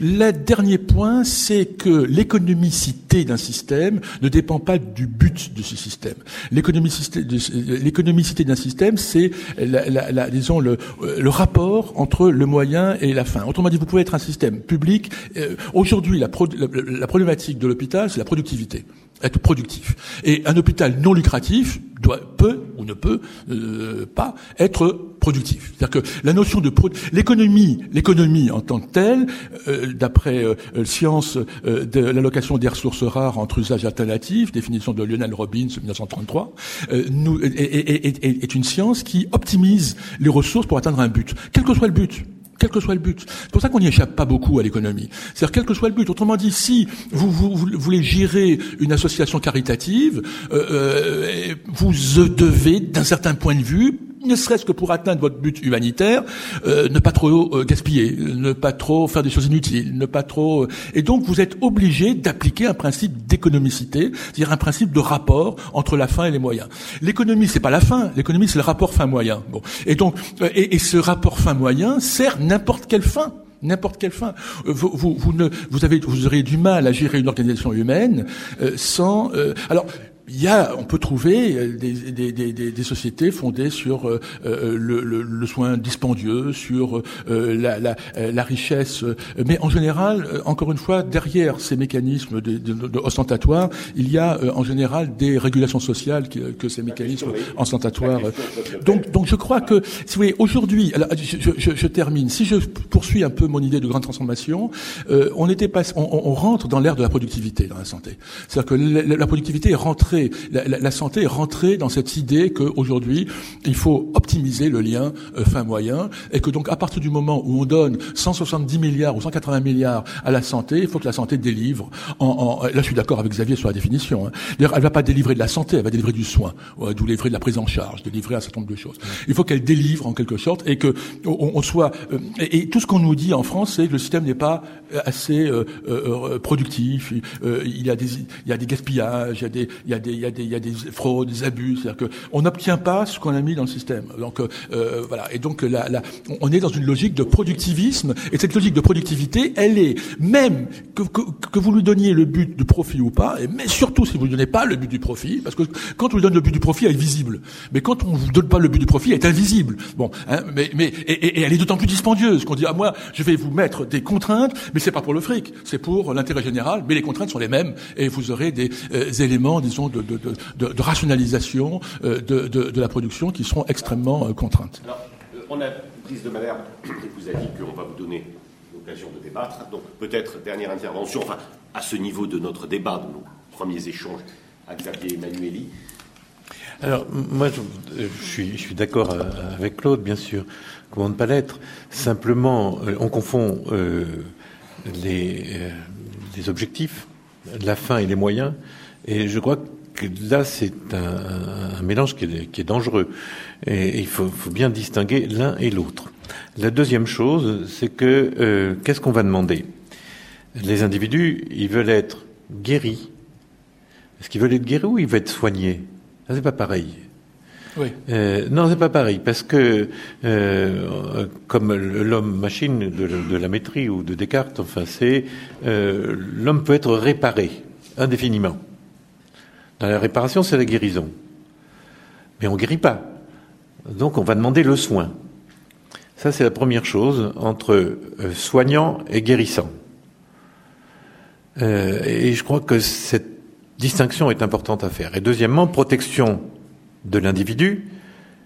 Le dernier point, c'est que l'économicité d'un système ne dépend pas du but de ce système. L'économicité d'un système, c'est, la, la, disons, le, le, rapport entre le moyen et la fin. Autrement dit, vous pouvez être un système public. Euh, aujourd'hui, la, la problématique de l'hôpital, c'est la productivité être productif. Et un hôpital non lucratif doit, peut ou ne peut euh, pas être productif. C'est-à-dire que la notion de l'économie, l'économie en tant que telle, euh, d'après euh, science de l'allocation des ressources rares entre usages alternatifs, définition de Lionel Robbins 1933, nous, est, est, est une science qui optimise les ressources pour atteindre un but, quel que soit le but quel que soit le but. C'est pour ça qu'on n'y échappe pas beaucoup à l'économie. C'est-à-dire quel que soit le but. Autrement dit, si vous, voulez gérer une association caritative, euh, euh, vous devez, d'un certain point de vue, ne serait-ce que pour atteindre votre but humanitaire, euh, ne pas trop euh, gaspiller, ne pas trop faire des choses inutiles, ne pas trop. Euh, et donc vous êtes obligé d'appliquer un principe d'économicité, c'est-à-dire un principe de rapport entre la fin et les moyens. L'économie c'est pas la fin, l'économie c'est le rapport fin-moyen. Bon, et donc et, et ce rapport fin-moyen sert n'importe quelle fin n'importe quelle fin. Vous, vous, avez, vous aurez du mal à gérer une organisation humaine sans. Euh, alors, il y a, on peut trouver euh, des, des, des, des sociétés fondées sur euh, euh, le, le, le, soin dispendieux, sur la, la, la, richesse, mais en général, encore une fois, derrière ces mécanismes de, de, de ostentatoires, il y a en général des régulations sociales que, que ces mécanismes ostentatoires. Donc, donc, je crois que, si vous voyez, aujourd'hui, je, je, je, termine. Si je poursuis un peu mon idée de grande transformation, on était pas, on, on rentre dans l'ère de la productivité dans la santé. C'est-à-dire que la, la productivité est rentrée la, santé est rentrée dans cette idée qu'aujourd'hui, il faut optimiser le lien euh, fin-moyen et que donc à partir du moment où on donne 170 milliards ou 180 milliards à la santé, il faut que la santé délivre. En, là, je suis d'accord avec Xavier sur la définition. Hein. D'ailleurs, elle va pas délivrer de la santé, elle va délivrer du soin, ouais, délivrer de la prise en charge, délivrer un certain nombre de choses. Il faut qu'elle délivre en quelque sorte et que on, soit. Euh, et, tout ce qu'on nous dit en France, c'est que le système n'est pas euh, assez productif. il y a des il y a des gaspillages, il y a des il y a des il y a des, il y a des fraudes, des abus. C'est-à-dire qu'on n'obtient pas ce qu'on a mis dans le système. Donc euh, voilà. Et donc là, là, on est dans une logique de productivisme. Et cette logique de productivité, elle est même que, que, que vous lui donniez le but du profit ou pas, et mais surtout si vous lui donnez pas le but du profit, parce que quand on lui donne le but du profit, elle est visible. Mais quand on vous donne pas le but du profit, elle est invisible. Bon, hein, mais mais et, et, elle est d'autant plus dispendieuse qu'on dit ah, moi, je vais vous mettre des contraintes, c'est pas pour le fric, c'est pour l'intérêt général. Mais les contraintes sont les mêmes, et vous aurez des euh, éléments, disons, de, de, de, de rationalisation euh, de, la production qui seront extrêmement euh, contraintes. Alors, on a prise de Malherbe qui vous a dit qu'on va vous donner l'occasion de débattre. Donc, peut-être dernière intervention, enfin, à ce niveau de notre débat, de nos premiers échanges à Xavier Emmanueli. Alors, moi, je, suis, je suis d'accord avec Claude, bien sûr. Comment ne pas l'être Simplement, on confond les, les objectifs, la fin et les moyens. Et je crois que là, c'est un, mélange qui est, dangereux. Et, il faut, bien distinguer l'un et l'autre. La deuxième chose, c'est que euh, qu'est-ce qu'on va demander? Les individus, ils veulent être guéris. Est-ce qu'ils veulent être guéris ou ils veulent être soignés? Ça, c'est pas pareil. Oui. Euh, non, c'est pas pareil, parce que euh, comme l'homme-machine de, de, la maîtrise ou de Descartes, enfin, c'est l'homme peut être réparé indéfiniment. Dans la réparation, c'est la guérison. Mais on guérit pas. Donc on va demander le soin. Ça, c'est la première chose entre euh, soignant et guérissant. Euh, et je crois que cette distinction est importante à faire. Et deuxièmement, protection de l'individu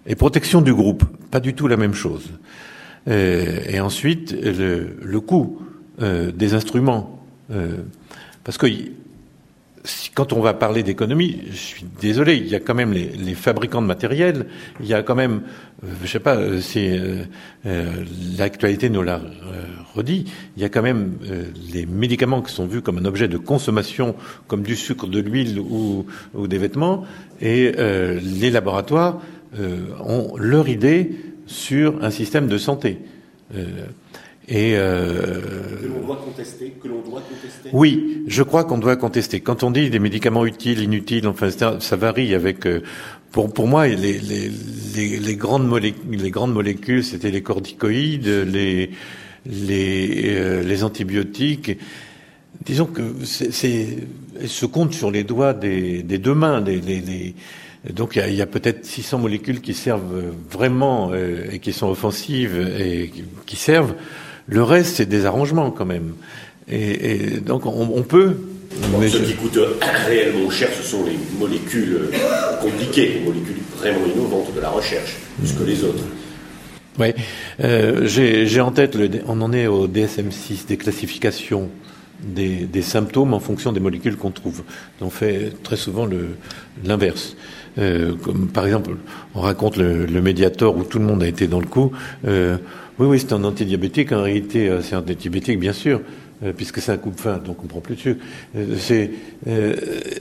et protection du groupe. Pas du tout la même chose. Euh, et ensuite, le, le coût des instruments. parce que quand on va parler d'économie, je suis désolé, il y a quand même les, les fabricants de matériel, il y a quand même, euh, je sais pas, euh, si l'actualité nous l'a redit, il y a quand même les médicaments qui sont vus comme un objet de consommation, comme du sucre, de l'huile ou, ou, des vêtements, et les laboratoires ont leur idée sur un système de santé. Et euh, que l'on doit contester, que l'on doit contester. Oui, je crois qu'on doit contester. Quand on dit des médicaments utiles, inutiles, enfin ça varie avec. Euh, pour pour moi, les les les, les grandes molécules, les grandes molécules, c'était les corticoïdes, les les euh, les antibiotiques. Disons que c'est se compte sur les doigts des, des deux mains. Des, les, donc il y a, y a peut-être 600 molécules qui servent vraiment et qui sont offensives et qui servent. Le reste, c'est des arrangements quand même. Et, donc, on, peut. mais ce qui coûte réellement cher, ce sont les molécules compliquées, les molécules vraiment innovantes de la recherche, plus que les autres. Oui, euh, j'ai en tête, le, on en est au DSM-6, des classifications des, symptômes en fonction des molécules qu'on trouve. On fait très souvent l'inverse. Euh, comme par exemple, on raconte le, le Mediator où tout le monde a été dans le coup. Euh, oui, oui, c'est un antidiabétique. En réalité, euh, c'est un antidiabétique, bien sûr, euh, puisque c'est un coupe-faim, donc on prend plus de sucre. Euh,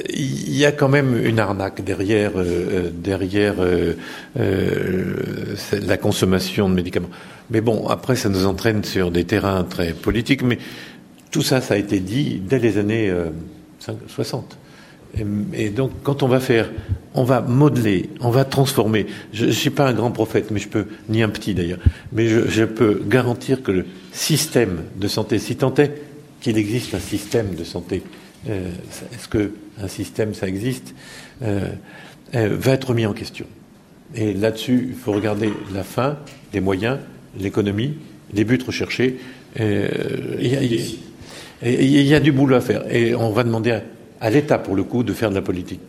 il y a quand même une arnaque derrière, derrière la consommation de médicaments. Mais bon, après, ça nous entraîne sur des terrains très politiques. Mais tout ça, ça a été dit dès les années 60. Et, donc, quand on va faire, on va modeler, on va transformer. Je ne suis pas un grand prophète, mais je peux, ni un petit d'ailleurs, mais je, peux garantir que le système de santé, si tant est qu'il existe un système de santé, euh, est-ce que un système ça existe, euh, euh, va être mis en question. Et là-dessus, il faut regarder la fin, les moyens, l'économie, les buts recherchés. Il y, y, a du boulot à faire. Et on va demander à l'État, pour le coup, de faire de la politique.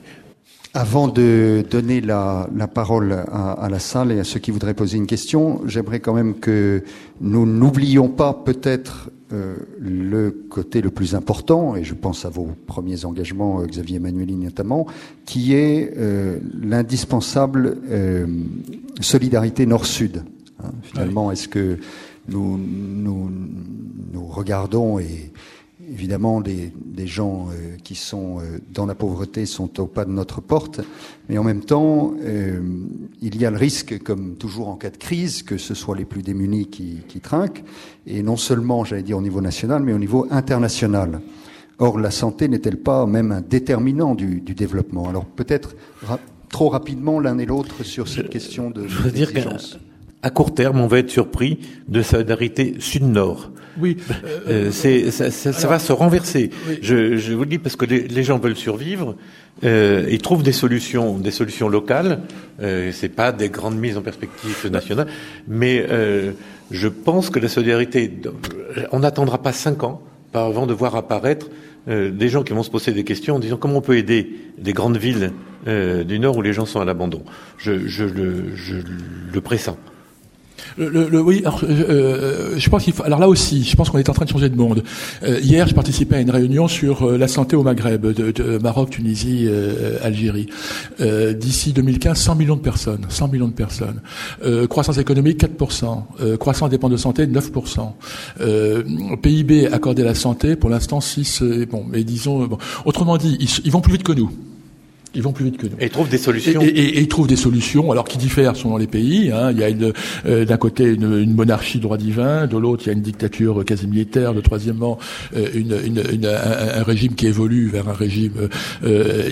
Avant de donner la, parole à, la salle et à ceux qui voudraient poser une question, j'aimerais quand même que nous n'oublions pas peut-être euh, le côté le plus important, et je pense à vos premiers engagements, euh, Xavier Emmanueli notamment, qui est euh, l'indispensable solidarité Nord-Sud. Hein. finalement, est-ce que nous, nous, nous regardons et évidemment, des, gens euh, qui sont euh, dans la pauvreté sont au pas de notre porte, mais en même temps, euh, il y a le risque, comme toujours en cas de crise, que ce soit les plus démunis qui, trinquent, et non seulement, j'allais dire, au niveau national, mais au niveau international. Or, la santé n'est-elle pas même un déterminant du, développement? Alors, peut-être trop rapidement l'un et l'autre sur cette question de. Je veux dire qu'à court terme, on va être surpris de solidarité sud-nord. Oui, euh, c'est ça, ça, va se renverser. Je, je, vous le dis parce que les, les gens veulent survivre. Euh, ils trouvent des solutions, des solutions locales. Euh, c'est pas des grandes mises en perspective nationales, mais euh, je pense que la solidarité, on n'attendra pas cinq ans avant de voir apparaître euh, des gens qui vont se poser des questions en disant comment on peut aider les grandes villes euh, du Nord où les gens sont à l'abandon. Je, je, le, je le pressens. Le, le, oui, alors, euh, euh. Alors là aussi, je pense qu'on est en train de changer de monde. Euh, hier, je participais à une réunion sur la santé au Maghreb, de, Maroc, Tunisie, Algérie. D'ici 2015, 100 millions de personnes, 100 millions de personnes. croissance économique 4%, croissance des de santé 9%. PIB accordé à la santé, pour l'instant 6. bon, mais disons, bon. autrement dit, ils vont plus vite que nous. Ils vont plus vite que nous. Et ils trouvent des solutions. Et, et, et, ils trouvent des solutions, alors qui diffèrent selon les pays. Hein. Il y a une, euh, d'un côté une, une, monarchie droit divin, de l'autre il y a une dictature quasi militaire, de troisièmement euh, une, une, un, un, régime qui évolue vers un régime euh,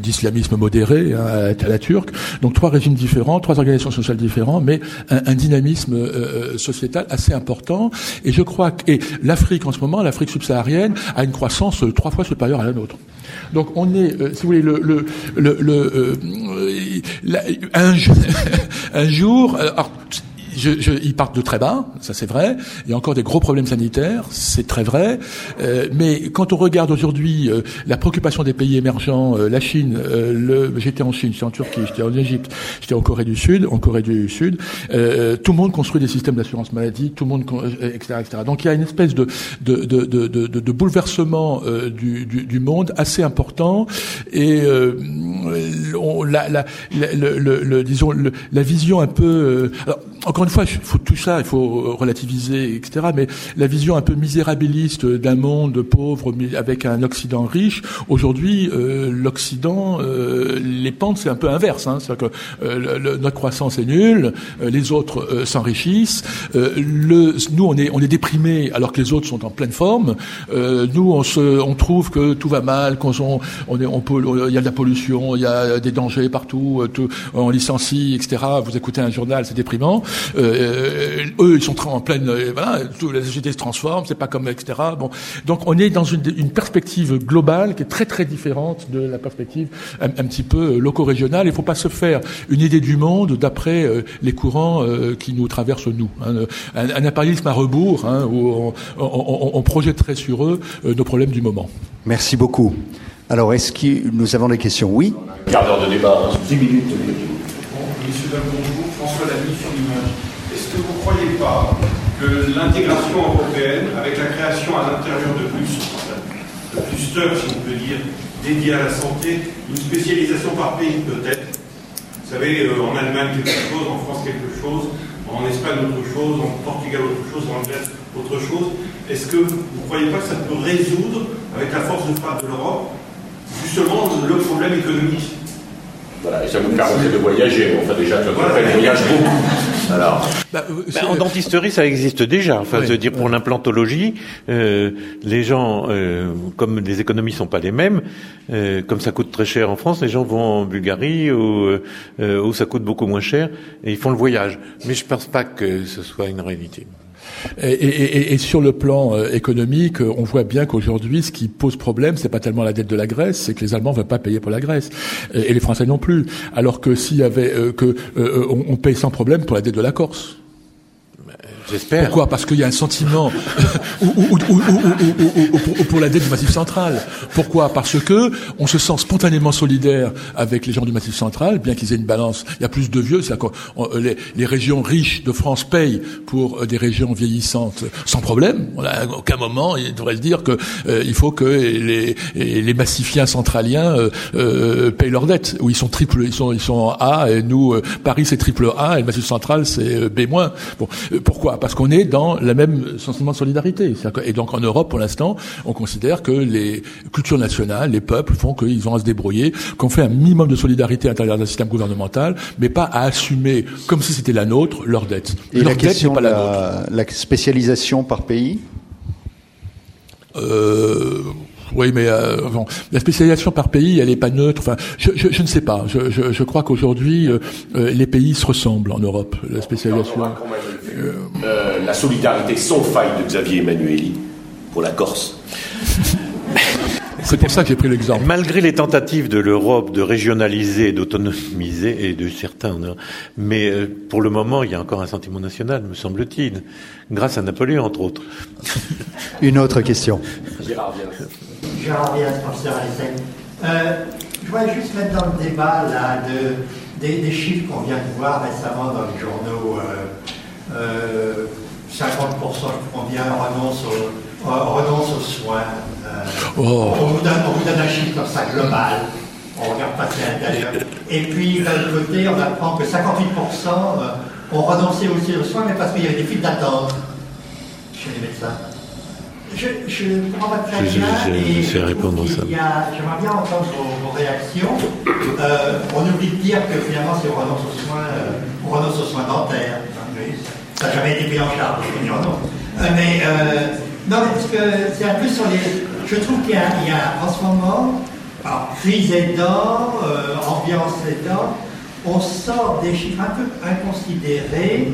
d'islamisme modéré hein, à la turque. Donc trois régimes différents, trois organisations sociales différentes, mais un, un dynamisme euh, sociétal assez important. Et je crois que et l'Afrique en ce moment, l'Afrique subsaharienne, a une croissance trois fois supérieure à la nôtre. Donc on est, euh, si vous voulez, le, le, le, le euh, un, un, jour, *laughs* alors, je, je, ils partent de très bas, ça c'est vrai. Il y a encore des gros problèmes sanitaires, c'est très vrai. Euh, mais quand on regarde aujourd'hui euh, la préoccupation des pays émergents, euh, la Chine, euh, le, j'étais en Chine, j'étais en Turquie, j'étais en Égypte, j'étais en Corée du Sud, en Corée du Sud, tout le monde construit des systèmes d'assurance maladie, tout le monde, etc., etc. Donc il y a une espèce de de, de, de, de, bouleversement du, du, du, monde assez important et on, la, la, le, le, le, disons la vision un peu alors, encore une fois, il faut tout ça, il faut relativiser, etc. Mais la vision un peu misérabiliste d'un monde pauvre avec un Occident riche, aujourd'hui, euh, l'Occident, euh, les pentes, c'est un peu inverse. Hein. C'est-à-dire que euh, notre croissance est nulle, les autres s'enrichissent. le, nous, on est, on est déprimés alors que les autres sont en pleine forme. nous, on, se, on trouve que tout va mal, qu'on on, on, on il y a de la pollution, il y a des dangers partout, tout, on licencie, etc. Vous écoutez un journal, c'est déprimant. Euh, eux, ils sont en pleine, euh, voilà, toute la société se transforme, c'est pas comme etc. Bon, donc on est dans une, une, perspective globale qui est très très différente de la perspective un, petit peu euh, loco-régionale. Il faut pas se faire une idée du monde d'après les courants qui nous traversent nous. Hein. Un, un, impérialisme à rebours hein, où on, on, on, projetterait sur eux nos problèmes du moment. Merci beaucoup. Alors, est-ce que nous avons des questions? Oui. Quart d'heure de débat. Hein. 10 minutes. Monsieur bonjour, François Lamy, est-ce que vous ne croyez pas que l'intégration européenne, avec la création à l'intérieur de plus, de clusters, si on peut dire, dédiés à la santé, une spécialisation par pays peut-être Vous savez, euh, en Allemagne quelque chose, en France quelque chose, en Espagne autre chose, en Portugal autre chose, en Grèce autre chose. Est-ce que vous ne croyez pas que ça peut résoudre, avec la force de frappe de l'Europe, justement le problème économique? Voilà, et ça vous permettrait de voyager. Enfin, déjà, tu voyage beaucoup. Alors. Bah, euh, bah, en dentisterie, ça existe déjà. Enfin, je veux dire, pour l'implantologie, euh, les gens, euh, comme les économies sont pas les mêmes, euh, comme ça coûte très cher en France, les gens vont en Bulgarie où, euh, où ça coûte beaucoup moins cher et ils font le voyage. Mais je pense pas que ce soit une réalité. Et, sur le plan euh, économique, on voit bien qu'aujourd'hui, ce qui pose problème, c'est pas tellement la dette de la Grèce, c'est que les Allemands ne veulent pas payer pour la Grèce, et, les Français non plus. Alors que s'il y avait euh, euh, on paye sans problème pour la dette de la Corse. Pourquoi? Parce qu'il y a un sentiment *laughs* ou, ou, ou, pour la dette du Massif central. Pourquoi? Parce que on se sent spontanément solidaire avec les gens du Massif central, bien qu'ils aient une balance. Il y a plus de vieux. Les, les, régions riches de France payent pour des régions vieillissantes sans problème. À aucun moment il devrait se dire que euh, il faut que les, les massifiens centraliens euh, euh, payent leurs dettes. Où ils sont triple, ils sont ils sont A et nous Paris c'est triple A et le Massif central c'est B. Bon, pourquoi? Parce qu'on est dans le même sentiment de solidarité. Et donc en Europe, pour l'instant, on considère que les cultures nationales, les peuples font qu'ils ont à se débrouiller, qu'on fait un minimum de solidarité à l'intérieur d'un système gouvernemental, mais pas à assumer, comme si c'était la nôtre, leur dette. Et la question pas la, la, spécialisation par pays? Euh, oui, mais euh, bon, la spécialisation par pays, elle n'est pas neutre. Enfin, je, je, je ne sais pas. Je, je, je crois qu'aujourd'hui, euh, euh, les pays se ressemblent en Europe. La spécialisation. Euh, la solidarité sans faille de Xavier Emmanueli pour la Corse. C'est pour ça que j'ai pris l'exemple. Malgré les tentatives de l'Europe de régionaliser, d'autonomiser, et de certains, mais pour le moment, il y a encore un sentiment national, me semble-t-il, grâce à Napoléon, entre autres. Une autre question. Gérard Gérard Diaz, professeur à euh, Je voudrais juste mettre dans le débat là, de, des, chiffres qu'on vient de voir récemment dans les journaux. Euh, euh, 50% je crois bien renonce, au, renonce aux soins. Euh, oh. on, vous donne, on, vous donne, un chiffre comme ça global. On regarde passer à l'intérieur. Et puis d'un côté, on apprend que 58% euh, ont renoncé aussi aux soins, mais parce qu'il y avait des files d'attente chez les médecins. Je, je comprends pas très bien. Je, je, répondre ça. J'aimerais bien entendre vos, réactions. Euh, on oublie de dire que finalement, si on renonce aux soins, euh, on renonce aux soins dentaires. Ça n'a jamais été pris en charge, je dire non. Euh, mais euh, non, parce que c'est un peu sur les. Je trouve qu'il y, y, a en ce moment, alors, crise aidant, euh, ambiance aidant, on sort des chiffres un peu inconsidérés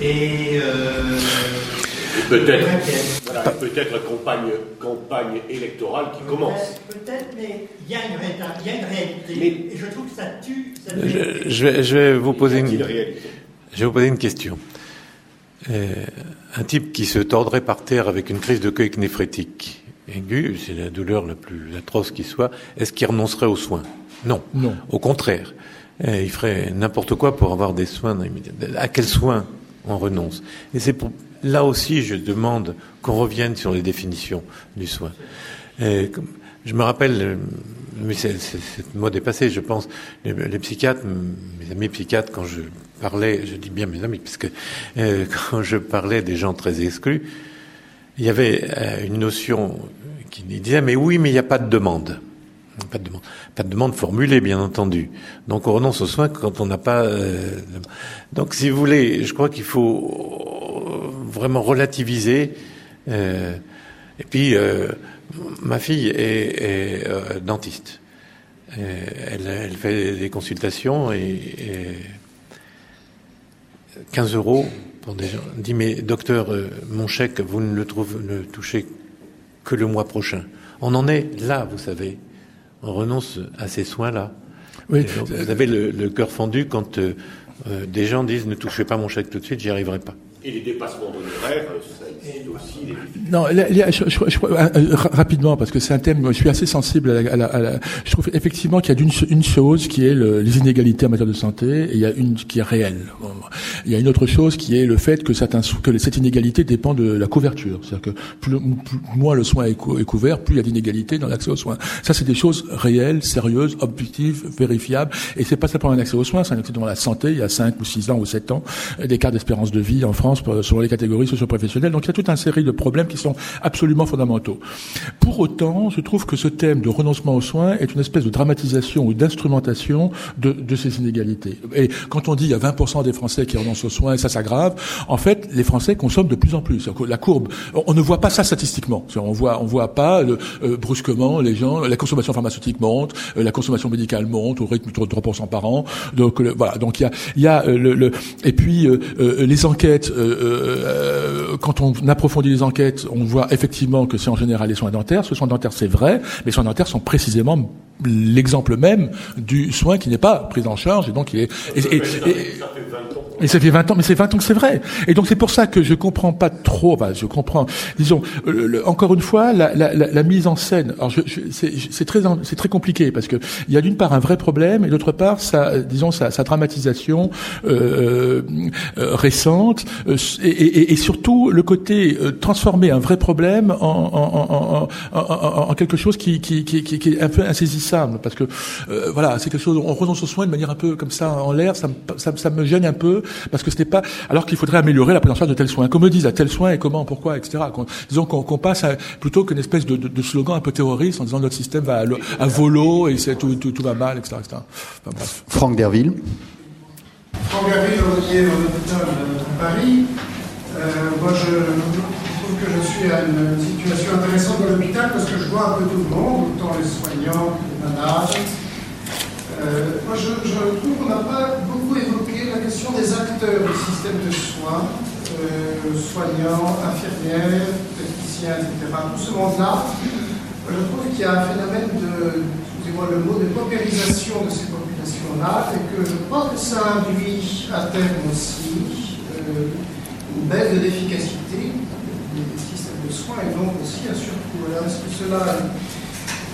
et. Euh, Peut-être voilà, peut-être campagne, campagne électorale qui commence. Peut-être, mais il y, a une réalité. Mais, je trouve que ça tue. je, vais, je, vais, vous poser une, je vais vous poser une question. un type qui se tordrait par terre avec une crise de queue néphrétique aiguë, c'est la douleur la plus atroce qui soit, est-ce qu'il renoncerait aux soins? Non. Non. Au contraire, il ferait n'importe quoi pour avoir des soins. À quels soins on renonce? Et c'est pour là aussi, je demande qu'on revienne sur les définitions du soin. je me rappelle, mais c'est le mot dépassé, je pense, les, psychiatres, mes amis psychiatres, quand je parlais, je dis bien mes amis, parce que euh, *laughs* quand je parlais des gens très exclus, il y avait euh, une notion qui disait, mais oui, mais il n'y a pas de demande. Pas de demande, pas formulée, bien entendu. Donc on renonce aux soins quand on n'a pas. Euh, donc, si vous voulez, je crois qu'il faut vraiment relativiser. Euh, et puis, euh, ma fille est, est euh, dentiste. Elle, elle, fait des consultations et, et 15 euros pour des gens. Elle dit mais docteur, mon chèque, vous ne le, trouvez, ne le touchez que le mois prochain. On en est là, vous savez on renonce à ces soins-là. Oui. Vous avez le, le cœur fendu quand euh, des gens disent ne touchez pas mon chèque tout de suite, j'y arriverai pas. Et les dépassements d'honoraires, ça existe aussi. Les... Non, je, je, euh, rapidement, parce que c'est un thème, je suis assez sensible à la, à la, à la je trouve effectivement qu'il y a une, une chose qui est le, les inégalités en matière de santé, et il y a une qui est réelle. Il y a une autre chose qui est le fait que, certains, que cette inégalité dépend de la couverture. C'est-à-dire que plus, moins le soin est, cou est, couvert, plus il y a d'inégalités dans l'accès aux soins. Ça, c'est des choses réelles, sérieuses, objectives, vérifiables, et c'est pas simplement un accès aux soins, c'est un accès dans la santé. Il y a 5 ou 6 ans ou 7 ans, d'écart d'espérance de vie en France selon les catégories socio-professionnelles. Donc il y a toute une série de problèmes qui sont absolument fondamentaux. Pour autant, je trouve que ce thème de renoncement aux soins est une espèce de dramatisation ou d'instrumentation de, de, ces inégalités. Et quand on dit il y a 20% des Français qui renoncent aux soins ça s'aggrave, en fait, les Français consomment de plus en plus. La courbe, on ne voit pas ça statistiquement. On voit, on voit pas le, euh, brusquement les gens, la consommation pharmaceutique monte, euh, la consommation médicale monte au rythme de 3% par an. Donc voilà. Donc il y a, y a euh, le, le, et puis euh, euh, les enquêtes euh, quand on approfondit les enquêtes, on voit effectivement que c'est en général les soins dentaires. Ce soins dentaires, c'est vrai, mais les soins dentaires sont précisément l'exemple même du soin qui n'est pas pris en charge et donc il est. et ça fait 20 ans, mais c'est 20 ans que c'est vrai. Et donc c'est pour ça que je comprends pas trop. Je comprends. Disons, le, encore une fois, la, la, la, mise en scène. Alors, je, je, c'est très, c'est très compliqué parce que il y a d'une part un vrai problème et d'autre part, sa, disons, sa, sa dramatisation euh, euh, récente euh, et, et, et, surtout le côté euh, transformer un vrai problème en, en, en, en quelque chose qui, qui, qui, qui, est un peu insaisissable parce que euh, voilà, c'est quelque chose. On renonce aux soins de manière un peu comme ça en l'air. Ça, ça, ça me gêne un peu parce que ce n'est pas, alors qu'il faudrait améliorer la prise en charge de tels soins. Qu'on me dise à tel soin et comment, pourquoi, etc. disons qu'on qu passe à, plutôt qu'une espèce de, de, de, slogan un peu terroriste en disant notre système va à, à volo et c'est tout, tout, tout, va mal, etc. etc. Enfin, Franck Derville. Franck Derville, ouvrier dans l'hôpital de Paris. Euh, moi, je trouve que je suis à une situation intéressante dans l'hôpital parce que je vois un peu tout le monde, autant les soignants que les malades. Euh, moi, je, je trouve qu'on n'a pas beaucoup évoqué des acteurs du système de soins, euh, soignants, infirmières, techniciens, etc. Tout ce monde-là, je trouve qu'il y a un phénomène de, excusez-moi le mot, de paupérisation de ces populations-là, et que je crois que ça induit à terme aussi euh, une baisse de l'efficacité des systèmes de soins et donc aussi un surcoût. Est-ce que cela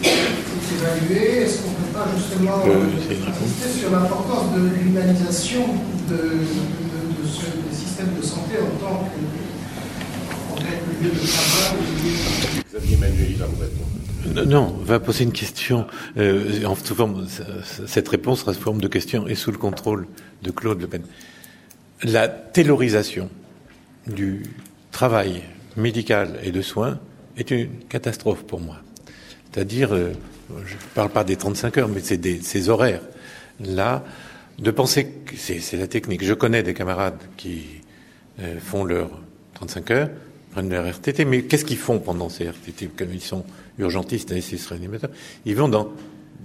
évaluer Est-ce qu'on ne peut pas justement insister sur l'importance de l'humanisation de, de, de, de, ce, des systèmes de santé en tant que, en tant que lieu de travail Xavier Manuel, va vous répondre. Non, on va poser une question. Euh, en forme, cette réponse sera sous forme de question et sous le contrôle de Claude Le Pen. La taylorisation du travail médical et de soins est une catastrophe pour moi. C'est-à-dire, euh, je ne parle pas des 35 heures, mais c'est ces horaires. Là, de penser que c'est la technique. Je connais des camarades qui euh, font leurs 35 heures, prennent leur RTT, mais qu'est-ce qu'ils font pendant ces RTT Comme ils sont urgentistes, anesthésistes, réanimateurs, ils vont dans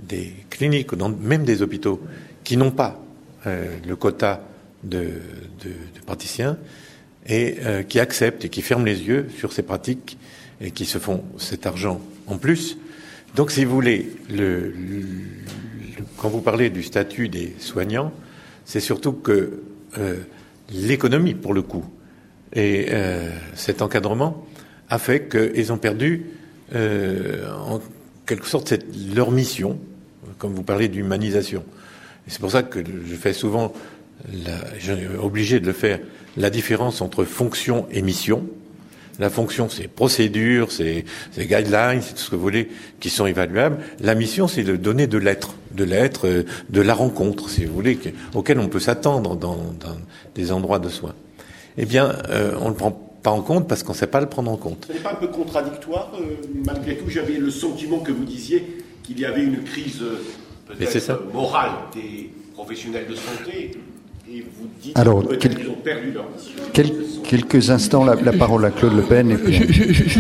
des cliniques ou dans même des hôpitaux qui n'ont pas euh, le quota de, de, de praticiens et euh, qui acceptent et qui ferment les yeux sur ces pratiques et qui se font cet argent en plus donc, si vous voulez, le, le, quand vous parlez du statut des soignants, c'est surtout que euh, l'économie, pour le coup, Et euh, cet encadrement a fait qu'ils ont perdu, euh, en quelque sorte, leur mission, comme vous parlez d'humanisation. C'est pour ça que je fais souvent, la, je suis obligé de le faire, la différence entre fonction et mission. La fonction, c'est procédure, c'est guidelines, c'est tout ce que vous voulez, qui sont évaluables. La mission, c'est de donner de l'être, de l'être, euh, de la rencontre, si vous voulez, auquel on peut s'attendre dans, dans, des endroits de soins. Eh bien, euh, on ne le prend pas en compte parce qu'on ne sait pas le prendre en compte. Ce n'est pas un peu contradictoire euh, Malgré tout, j'avais le sentiment que vous disiez qu'il y avait une crise peut-être morale des professionnels de santé et vous dites Alors, peut-être qu'ils ont perdu leur mission. Quel, quelques instants, la, la, parole à Claude Le Pen. Et puis... je, je, je,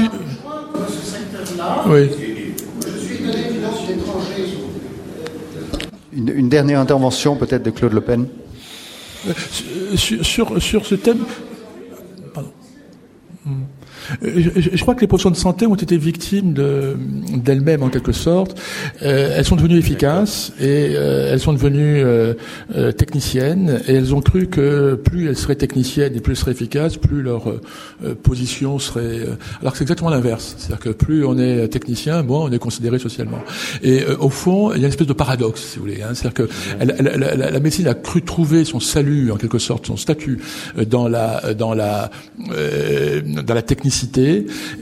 oui. Une, une, dernière intervention peut-être de Claude Le Pen sur, sur, sur ce thème. Pardon. Je, crois que les professions de santé ont été victimes d'elles-mêmes de, en quelque sorte. Euh, elles sont devenues efficaces et euh, elles sont devenues euh, techniciennes et elles ont cru que plus elles seraient techniciennes et plus elles seraient efficaces, plus leur position serait. alors que c'est exactement l'inverse. C'est-à-dire que plus on est technicien, bon, on est considéré socialement. Et au fond, il y a une espèce de paradoxe, si vous voulez. Hein. C'est-à-dire que la, médecine a cru trouver son salut, en quelque sorte, son statut dans la dans la dans la technicité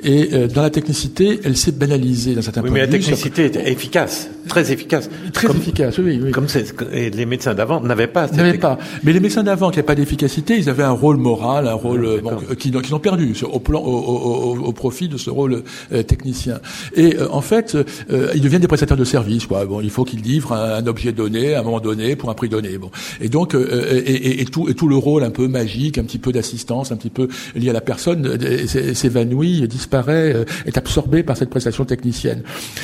et euh, dans la technicité, elle s'est banalisée dans certains oui, points mais de la vue. technicité était efficace, très efficace. Très comme, efficace, oui, oui. Comme et les médecins d'avant n'avaient pas. N'avaient pas. Mais les médecins d'avant qui n'avaient pas d'efficacité, ils avaient un rôle moral, un rôle oui, bon, qu'ils ont perdu au, plan, au, au, au, profit de ce rôle euh, technicien. Et euh, en fait, euh, ils deviennent des prestataires de services. Quoi. Bon, il faut qu'ils livrent un, un, objet donné à un moment donné pour un prix donné. Bon. Et donc, euh, et, et, et, tout, et tout le rôle un peu magique, un petit peu d'assistance, un petit peu lié à la personne, s'évanouit, disparaît, euh, est absorbé par cette prestation technicienne.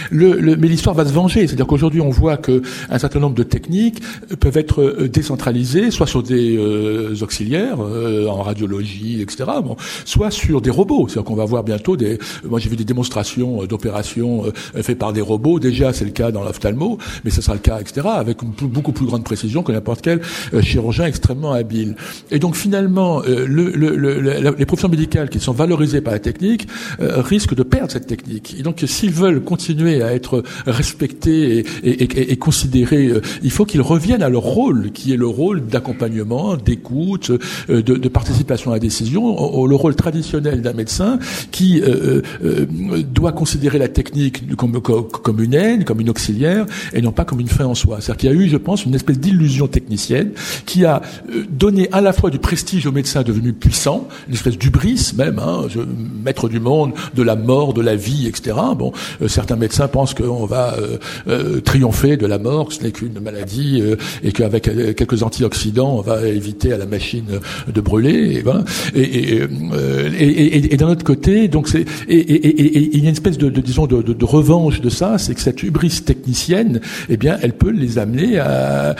Le, le, mais l'histoire va se venger, c'est-à-dire qu'aujourd'hui on voit que un certain nombre de techniques peuvent être décentralisées, soit sur des euh, auxiliaires euh, en radiologie, etc., bon, soit sur des robots. C'est-à-dire qu'on va voir bientôt des. Moi j'ai vu des démonstrations d'opérations faites par des robots. Déjà c'est le cas dans l'ophtalmo, mais ce sera le cas, etc., avec beaucoup plus grande précision que n'importe quel chirurgien extrêmement habile. Et donc finalement, le, le, les professions médicales qui sont valorisées par la technique euh, risquent de perdre cette technique. Et donc, s'ils veulent continuer à être respectés et, et, et, et euh, il faut qu'ils reviennent à leur rôle, qui est le rôle d'accompagnement, d'écoute, euh, de, de, participation à la décision, le rôle traditionnel d'un médecin qui euh, euh, doit considérer la technique comme, comme une aide, comme une auxiliaire, et non pas comme une fin en soi. C'est-à-dire qu'il y a eu, je pense, une espèce d'illusion technicienne qui a donné à la fois du prestige aux médecins devenus puissants, une espèce d'ubris même, hein, maître du monde, de la mort, de la vie, etc. Bon, euh, certains médecins pensent qu'on va euh, euh, triompher de la mort, que ce n'est qu'une maladie, et qu'avec quelques antioxydants, on va éviter à la machine de brûler. Et, ben, et, et, et, d'un autre côté, donc c'est et, il y a une espèce de, disons de, de, revanche de ça, c'est que cette hubris technicienne, eh bien, elle peut les amener à,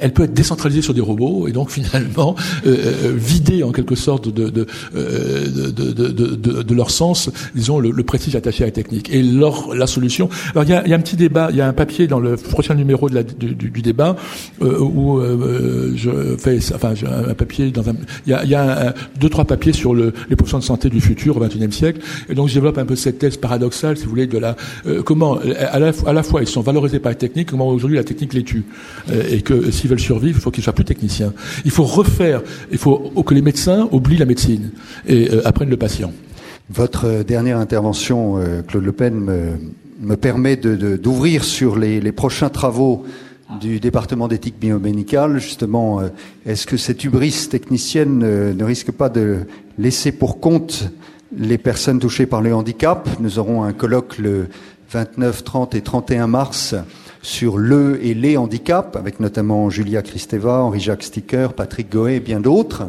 elle peut être décentralisée sur des robots et donc finalement euh, vider en quelque sorte de de, de, de, de leur sens disons, le, le, prestige attaché à la technique. Et la solution. Alors, il y, a, il y, a, un petit débat, il y a un papier dans le prochain numéro du, débat euh, où euh, je fais, enfin, un papier dans un. Il y a, y a un, deux, trois papiers sur le, les professions de santé du futur au XXIe siècle. Et donc, je développe un peu cette thèse paradoxale, si vous voulez, de la euh, comment à la, à la, fois ils sont valorisés par la technique, comment aujourd'hui la technique les tue, et que s'ils veulent survivre, il faut qu'ils soient plus techniciens. Il faut refaire, il faut que les médecins oublient la médecine et apprennent le patient. Votre dernière intervention, Claude Le Pen, me, me permet d'ouvrir sur les, les, prochains travaux du département d'éthique biomédicale. Justement, euh, est-ce que cette hubris technicienne euh, ne risque pas de laisser pour compte les personnes touchées par le handicap? Nous aurons un colloque le 29, 30 et 31 mars sur le et les handicaps, avec notamment Julia Kristeva, Henri-Jacques Sticker, Patrick Goé et bien d'autres.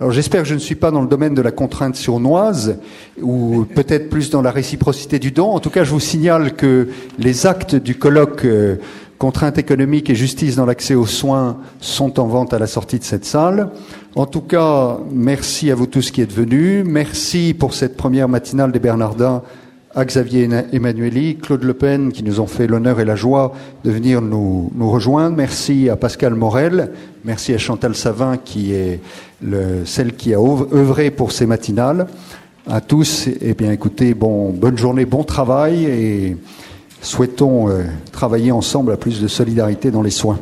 Alors j'espère que je ne suis pas dans le domaine de la contrainte sournoise, ou peut-être plus dans la réciprocité du don. En tout cas, je vous signale que les actes du colloque euh, Contrainte économique et justice dans l'accès aux soins sont en vente à la sortie de cette salle. En tout cas, merci à vous tous qui êtes venus. Merci pour cette première matinale des Bernardins à Xavier Emmanueli, Claude Le Pen, qui nous ont fait l'honneur et la joie de venir nous, rejoindre. Merci à Pascal Morel. Merci à Chantal Savin, qui est le, celle qui a œuvré pour ces matinales. À tous, eh bien, écoutez, bon, bonne journée, bon travail et souhaitons euh, travailler ensemble à plus de solidarité dans les soins.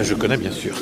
Je connais bien sûr.